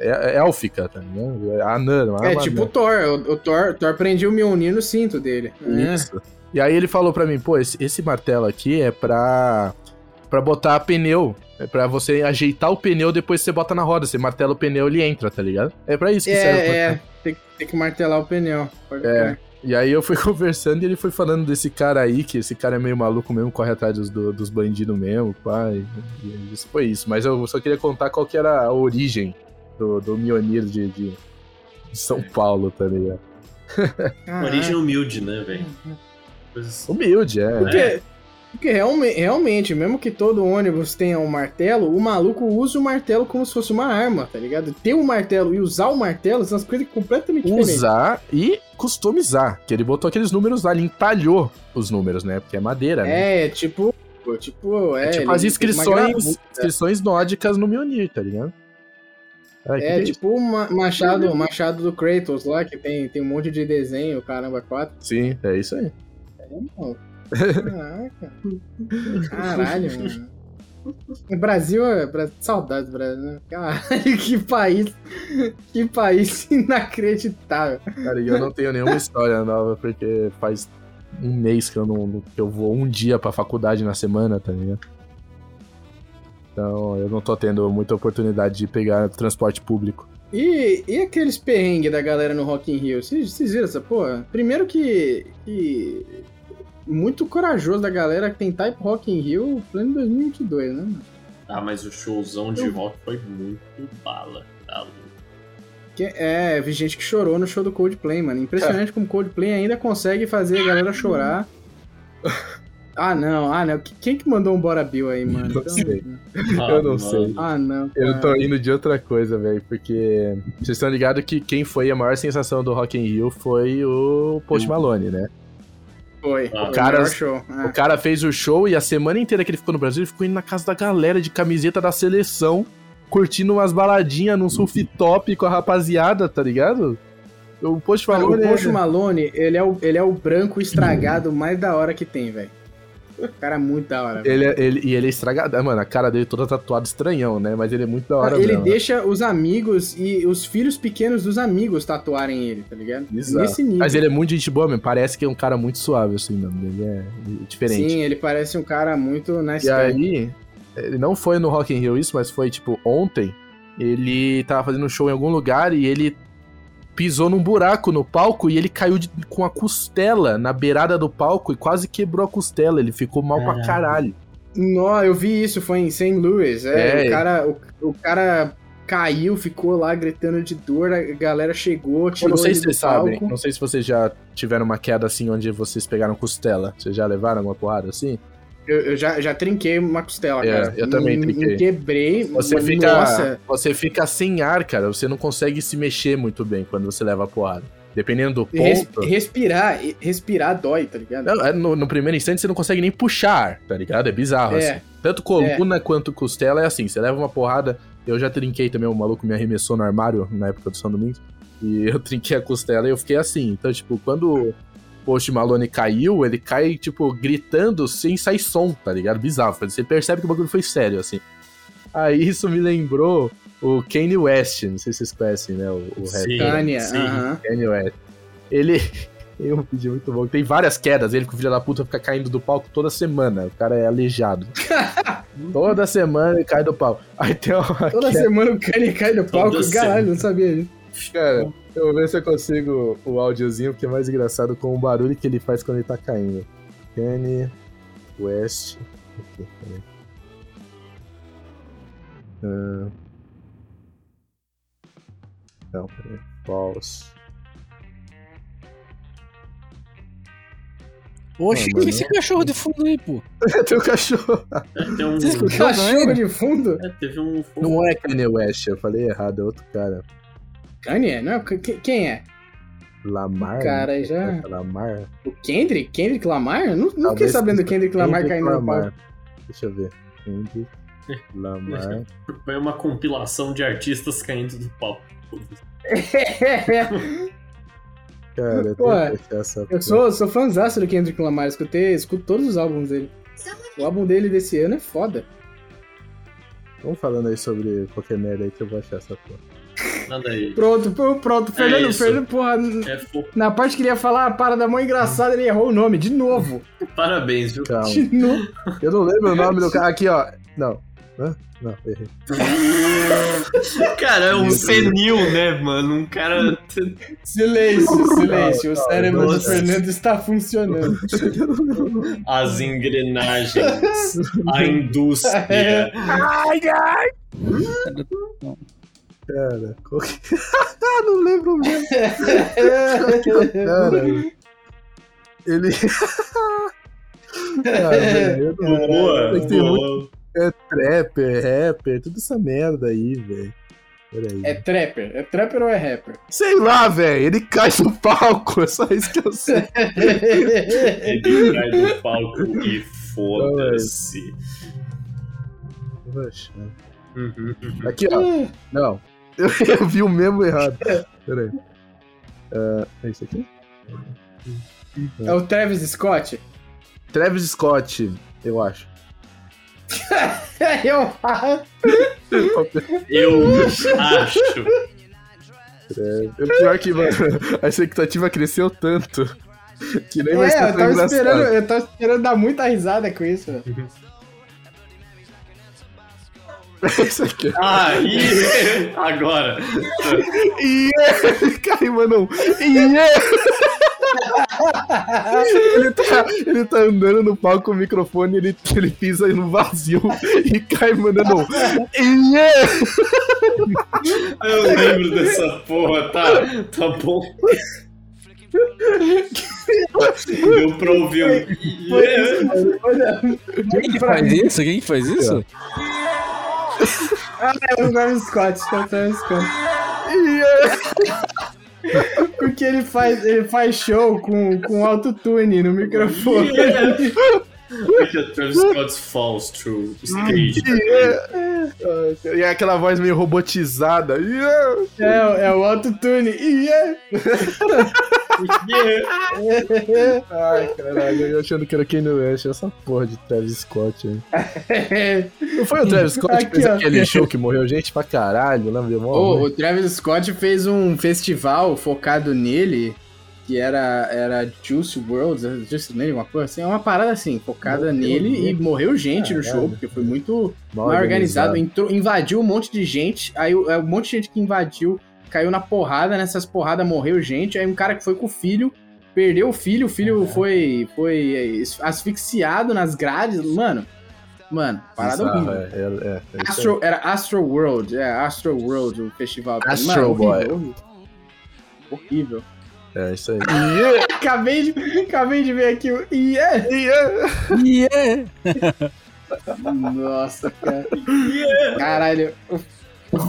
é, é élfica, tá ligado? É anã, uma É tipo o Thor, o, o Thor, Thor prendia o Mjolnir no cinto dele. É. E aí ele falou pra mim, pô, esse, esse martelo aqui é pra, pra botar pneu. É pra você ajeitar o pneu depois você bota na roda. Você martela o pneu, ele entra, tá ligado? É pra isso que serve o É, martelo. é, tem, tem que martelar o pneu. Pode É. E aí eu fui conversando e ele foi falando desse cara aí, que esse cara é meio maluco mesmo, corre atrás dos, do- dos bandidos mesmo, pai. E isso foi isso. Mas eu só queria contar qual que era a origem do, do Mionir de, de, São Paulo, tá ligado? Origem humilde, né, velho? Coisa assim. Humilde, é. Porque, Porque realme- realmente, mesmo que todo ônibus tenha um martelo, o maluco usa o martelo como se fosse uma arma, tá ligado? Ter um martelo e usar o martelo são as coisas completamente diferentes. Usar e customizar. Que ele botou aqueles números lá, ele entalhou os números, né? Porque é madeira, né? É, tipo. Tipo, é. É tipo as inscrições, inscrições nórdicas no Mjolnir, tá ligado? Ai, É, tipo o ma- machado, machado do Kratos lá, que tem, tem um monte de desenho, caramba, quatro. Sim, é isso aí. Caraca. Caralho, mano. O Brasil é. Saudades do Brasil, né? Caralho, que país. Que país inacreditável. Cara, e eu não tenho nenhuma história nova, porque faz um mês que eu não. que eu vou um dia pra faculdade na semana, tá ligado? Então eu não tô tendo muita oportunidade de pegar transporte público. E, e aqueles perrengues da galera no Rock in Rio? Vocês vocês viram essa porra? Primeiro que, que... Muito corajoso da galera tentar ir pro Rock in Rio pleno 2022, né? mano? Ah, mas o showzão de rock foi muito bala. Tá louco. Que- é, vi gente que chorou no show do Coldplay, mano. Impressionante como o Coldplay ainda consegue fazer a galera chorar. Ah, não, ah, não. Quem que mandou um Bora Bill aí, mano? Não sei. Ah, Eu não mano. sei. Ah, não. Eu cara. tô indo de outra coisa, velho, porque vocês estão ligados que quem foi a maior sensação do Rock in Rio foi o Post Malone, né? Foi. Ah, o cara-. Ah. O cara fez o show e a semana inteira que ele ficou no Brasil, ele ficou indo na casa da galera de camiseta da seleção, curtindo umas baladinhas num surf top com a rapaziada, tá ligado? O Post Malone o Post é- Malone, ele é o, ele é o branco estragado mais da hora que tem, velho. Cara é muito da hora. Ele, é- ele, e ele é estragado. Mano, a cara dele toda tatuada estranhão, né? Mas ele é muito da hora ele mesmo. deixa os amigos e os filhos pequenos dos amigos tatuarem ele, tá ligado? Bizarro. Nesse nível. Mas ele é muito gente boa, mesmo. Parece que é um cara muito suave, assim, mano. Ele é diferente. Sim, ele parece um cara muito nice E aí, ele não foi no Rock in Rio isso, mas foi, tipo, ontem, ele tava fazendo um show em algum lugar e ele pisou num buraco no palco e ele caiu de- com a costela na beirada do palco e quase quebrou a costela. Ele ficou mal pra caralho. Nó, eu vi isso, foi em St. Louis. É, É. o, cara, o, o cara caiu, ficou lá gritando de dor, a galera chegou, Eu tirou não sei ele se vocês sabem, não sei se vocês já tiveram uma queda assim onde vocês pegaram costela. Vocês já levaram uma porrada assim? Eu, eu já, já trinquei uma costela, É, cara. eu também Me- me trinquei. quebrei. Você fica, Nossa, você fica sem ar, cara. Você não consegue se mexer muito bem quando você leva a porrada. Dependendo do res- ponto. respirar, respirar dói, tá ligado? É, no, no primeiro instante você não consegue nem puxar, ar, tá ligado? É bizarro, É. assim. Tanto coluna quanto costela é assim. Você leva uma porrada. Eu já trinquei também, o maluco me arremessou no armário na época do São Domingos. E eu trinquei a costela e eu fiquei assim. Então, tipo, quando Post Malone caiu, ele cai, tipo, gritando sem sair som, tá ligado? Bizarro. Você percebe que o bagulho foi sério, assim. Aí isso me lembrou o Kanye West. Não sei se vocês conhecem, né? O, o rapper. Sim, Tânia, sim. aham. Kanye West. Ele. Tem um vídeo muito bom. Tem várias quedas. Ele, com o filho da puta, fica caindo do palco toda semana. O cara é aleijado. toda semana ele cai do palco. Aí tem uma Toda queda. semana o Kanye cai do palco. Toda Caralho, não sabia disso. Cara, eu vou ver se eu consigo o áudiozinho, que é mais engraçado com o barulho que ele faz quando ele tá caindo. Kanye West. Aqui, peraí. Ah. Não, peraí. False. Oxe, Não, que esse mano. cachorro de fundo aí, pô? tem um cachorro. É, tem um... Você escutou? Cachorro de fundo? É, teve um... Não é Kanye West, eu falei errado, é outro cara. Kanye? Não, que- que- quem é? Lamar? Cara, já- Lamar? O Kendrick? Kendrick Lamar? Não, não fiquei sabendo do Kendrick Lamar Kendrick caindo no palco. Lamar. Deixa eu ver. Kendrick Lamar. Foi uma compilação de artistas caindo do palco. Cara, eu Pô, tenho que achar essa Eu porra. sou, sou fãzaço do Kendrick Lamar, escutei, escuto todos os álbuns dele. O álbum dele desse ano é foda. Vamos falando aí sobre qualquer merda aí que eu vou achar essa porra. Nada aí. Pronto, pronto. Fernando, isso. Fernando, porra, É fofo. na parte que ele ia falar a parada mão engraçada, ele errou o nome, de novo. Parabéns, viu? Calma. De novo. Eu não lembro o nome do cara. Aqui, ó. Não. Hã? Não, errei. Cara, é um senil, né, mano? Um cara. Silêncio, silêncio. O cérebro do Nossa. Fernando está funcionando. As engrenagens. A indústria. Cara, qual que... não lembro mesmo. Cara, ele. Ah, velho, eu não- Boa, É boa. É trapper, rapper, tudo essa merda aí, velho. Peraí. É trapper? É trapper ou é rapper? Sei lá, velho. Ele cai no palco, é só isso que eu sei. Ele cai do palco e foda-se. Poxa. Uhum. Aqui, ó. Não. Eu, eu vi o mesmo errado. Peraí. É, é isso aqui? É o Travis Scott? Travis Scott, eu acho. Eu Eu acho. É, o pior que, mano, a expectativa cresceu tanto que nem vai É, ser eu tava engraçado. esperando, eu tava esperando dar muita risada com isso. velho. Isso aqui. Aí, agora. Yeah! Cai, mano. Yeah! ele, tá, ele tá andando no palco com o microfone, ele, ele pisa no vazio e cai mandando. Yeah! Eu lembro dessa porra, tá? Tá bom. Deu pra ouvir um. Quem que faz isso? Quem que faz isso? Ah, é o Travis Scott, é o Travis Scott. Porque ele faz, ele faz show com, com autotune no microfone. Travis Scott falls through stage. Yeah! E é aquela voz meio robotizada. Yeah! É, é o autotune. Yeah. Yeah. Ai, caralho, eu achando que era Kanye West, essa porra de Travis Scott aí. Não foi o Travis Scott que fez ó. aquele show que morreu gente pra caralho, né? o Travis Scott fez um festival focado nele, que era, era Juice World, Juice Nele, uma coisa assim, é uma parada assim, focada Morreu nele gente. e morreu gente no Caralho. show, porque foi muito Mal mal organizado, entrou, invadiu um monte de gente, aí é, um monte de gente que invadiu caiu na porrada, nessas porradas morreu gente, aí um cara que foi com o filho, perdeu o filho, o filho foi, foi é, asfixiado nas grades, mano, mano, parada horrível. é, é, é, é. Astro, era Astro World, é Astro World o festival. Astro Boy. Horrível, horrível. Horrível. É isso aí. Acabei de, acabei de ver aqui o Yeah! Yeah. Nossa, cara. Caralho, o,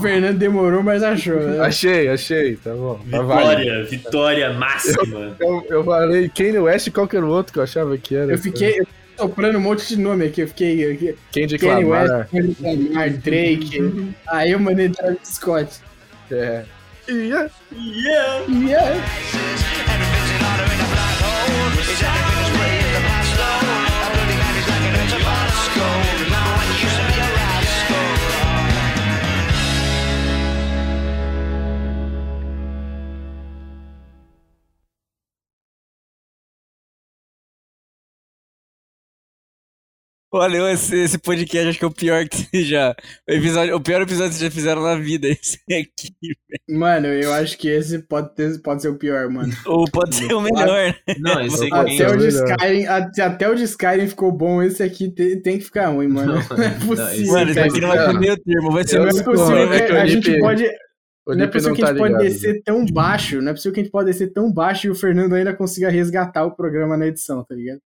Fernando demorou, mas achou, né? Achei, achei, tá bom. Tá. Vitória, vitória máxima. Eu, eu falei Kanye West e qualquer outro que eu achava que era. Eu fiquei eu soprando um monte de nome aqui. Eu fiquei aqui. Kendrick Kanye Lamar. West, Kendrick Lamar, Drake. Aí eu mandei Travis Scott. É. Yeah. Yeah. Yeah! Olha, esse, esse podcast acho que é o pior que já. O, episódio, o pior episódio que vocês já fizeram na vida, esse aqui. Mano, eu acho que esse pode, ter, pode ser o pior, mano. Ou pode ser o melhor. Não, esse Até aqui. Até o, de melhor. Skyrim, até, até o de Skyrim ficou bom, esse aqui te- tem que ficar ruim, mano. Não, é possível. Mano, esse aqui não vai ter meio termo, vai ser Não é muito não- possível é o a gente pode. O Não é possível não que a tá gente pode ligado. descer tão baixo. Não é possível que a gente pode descer tão baixo e o Fernando ainda consiga resgatar o programa na edição, tá ligado?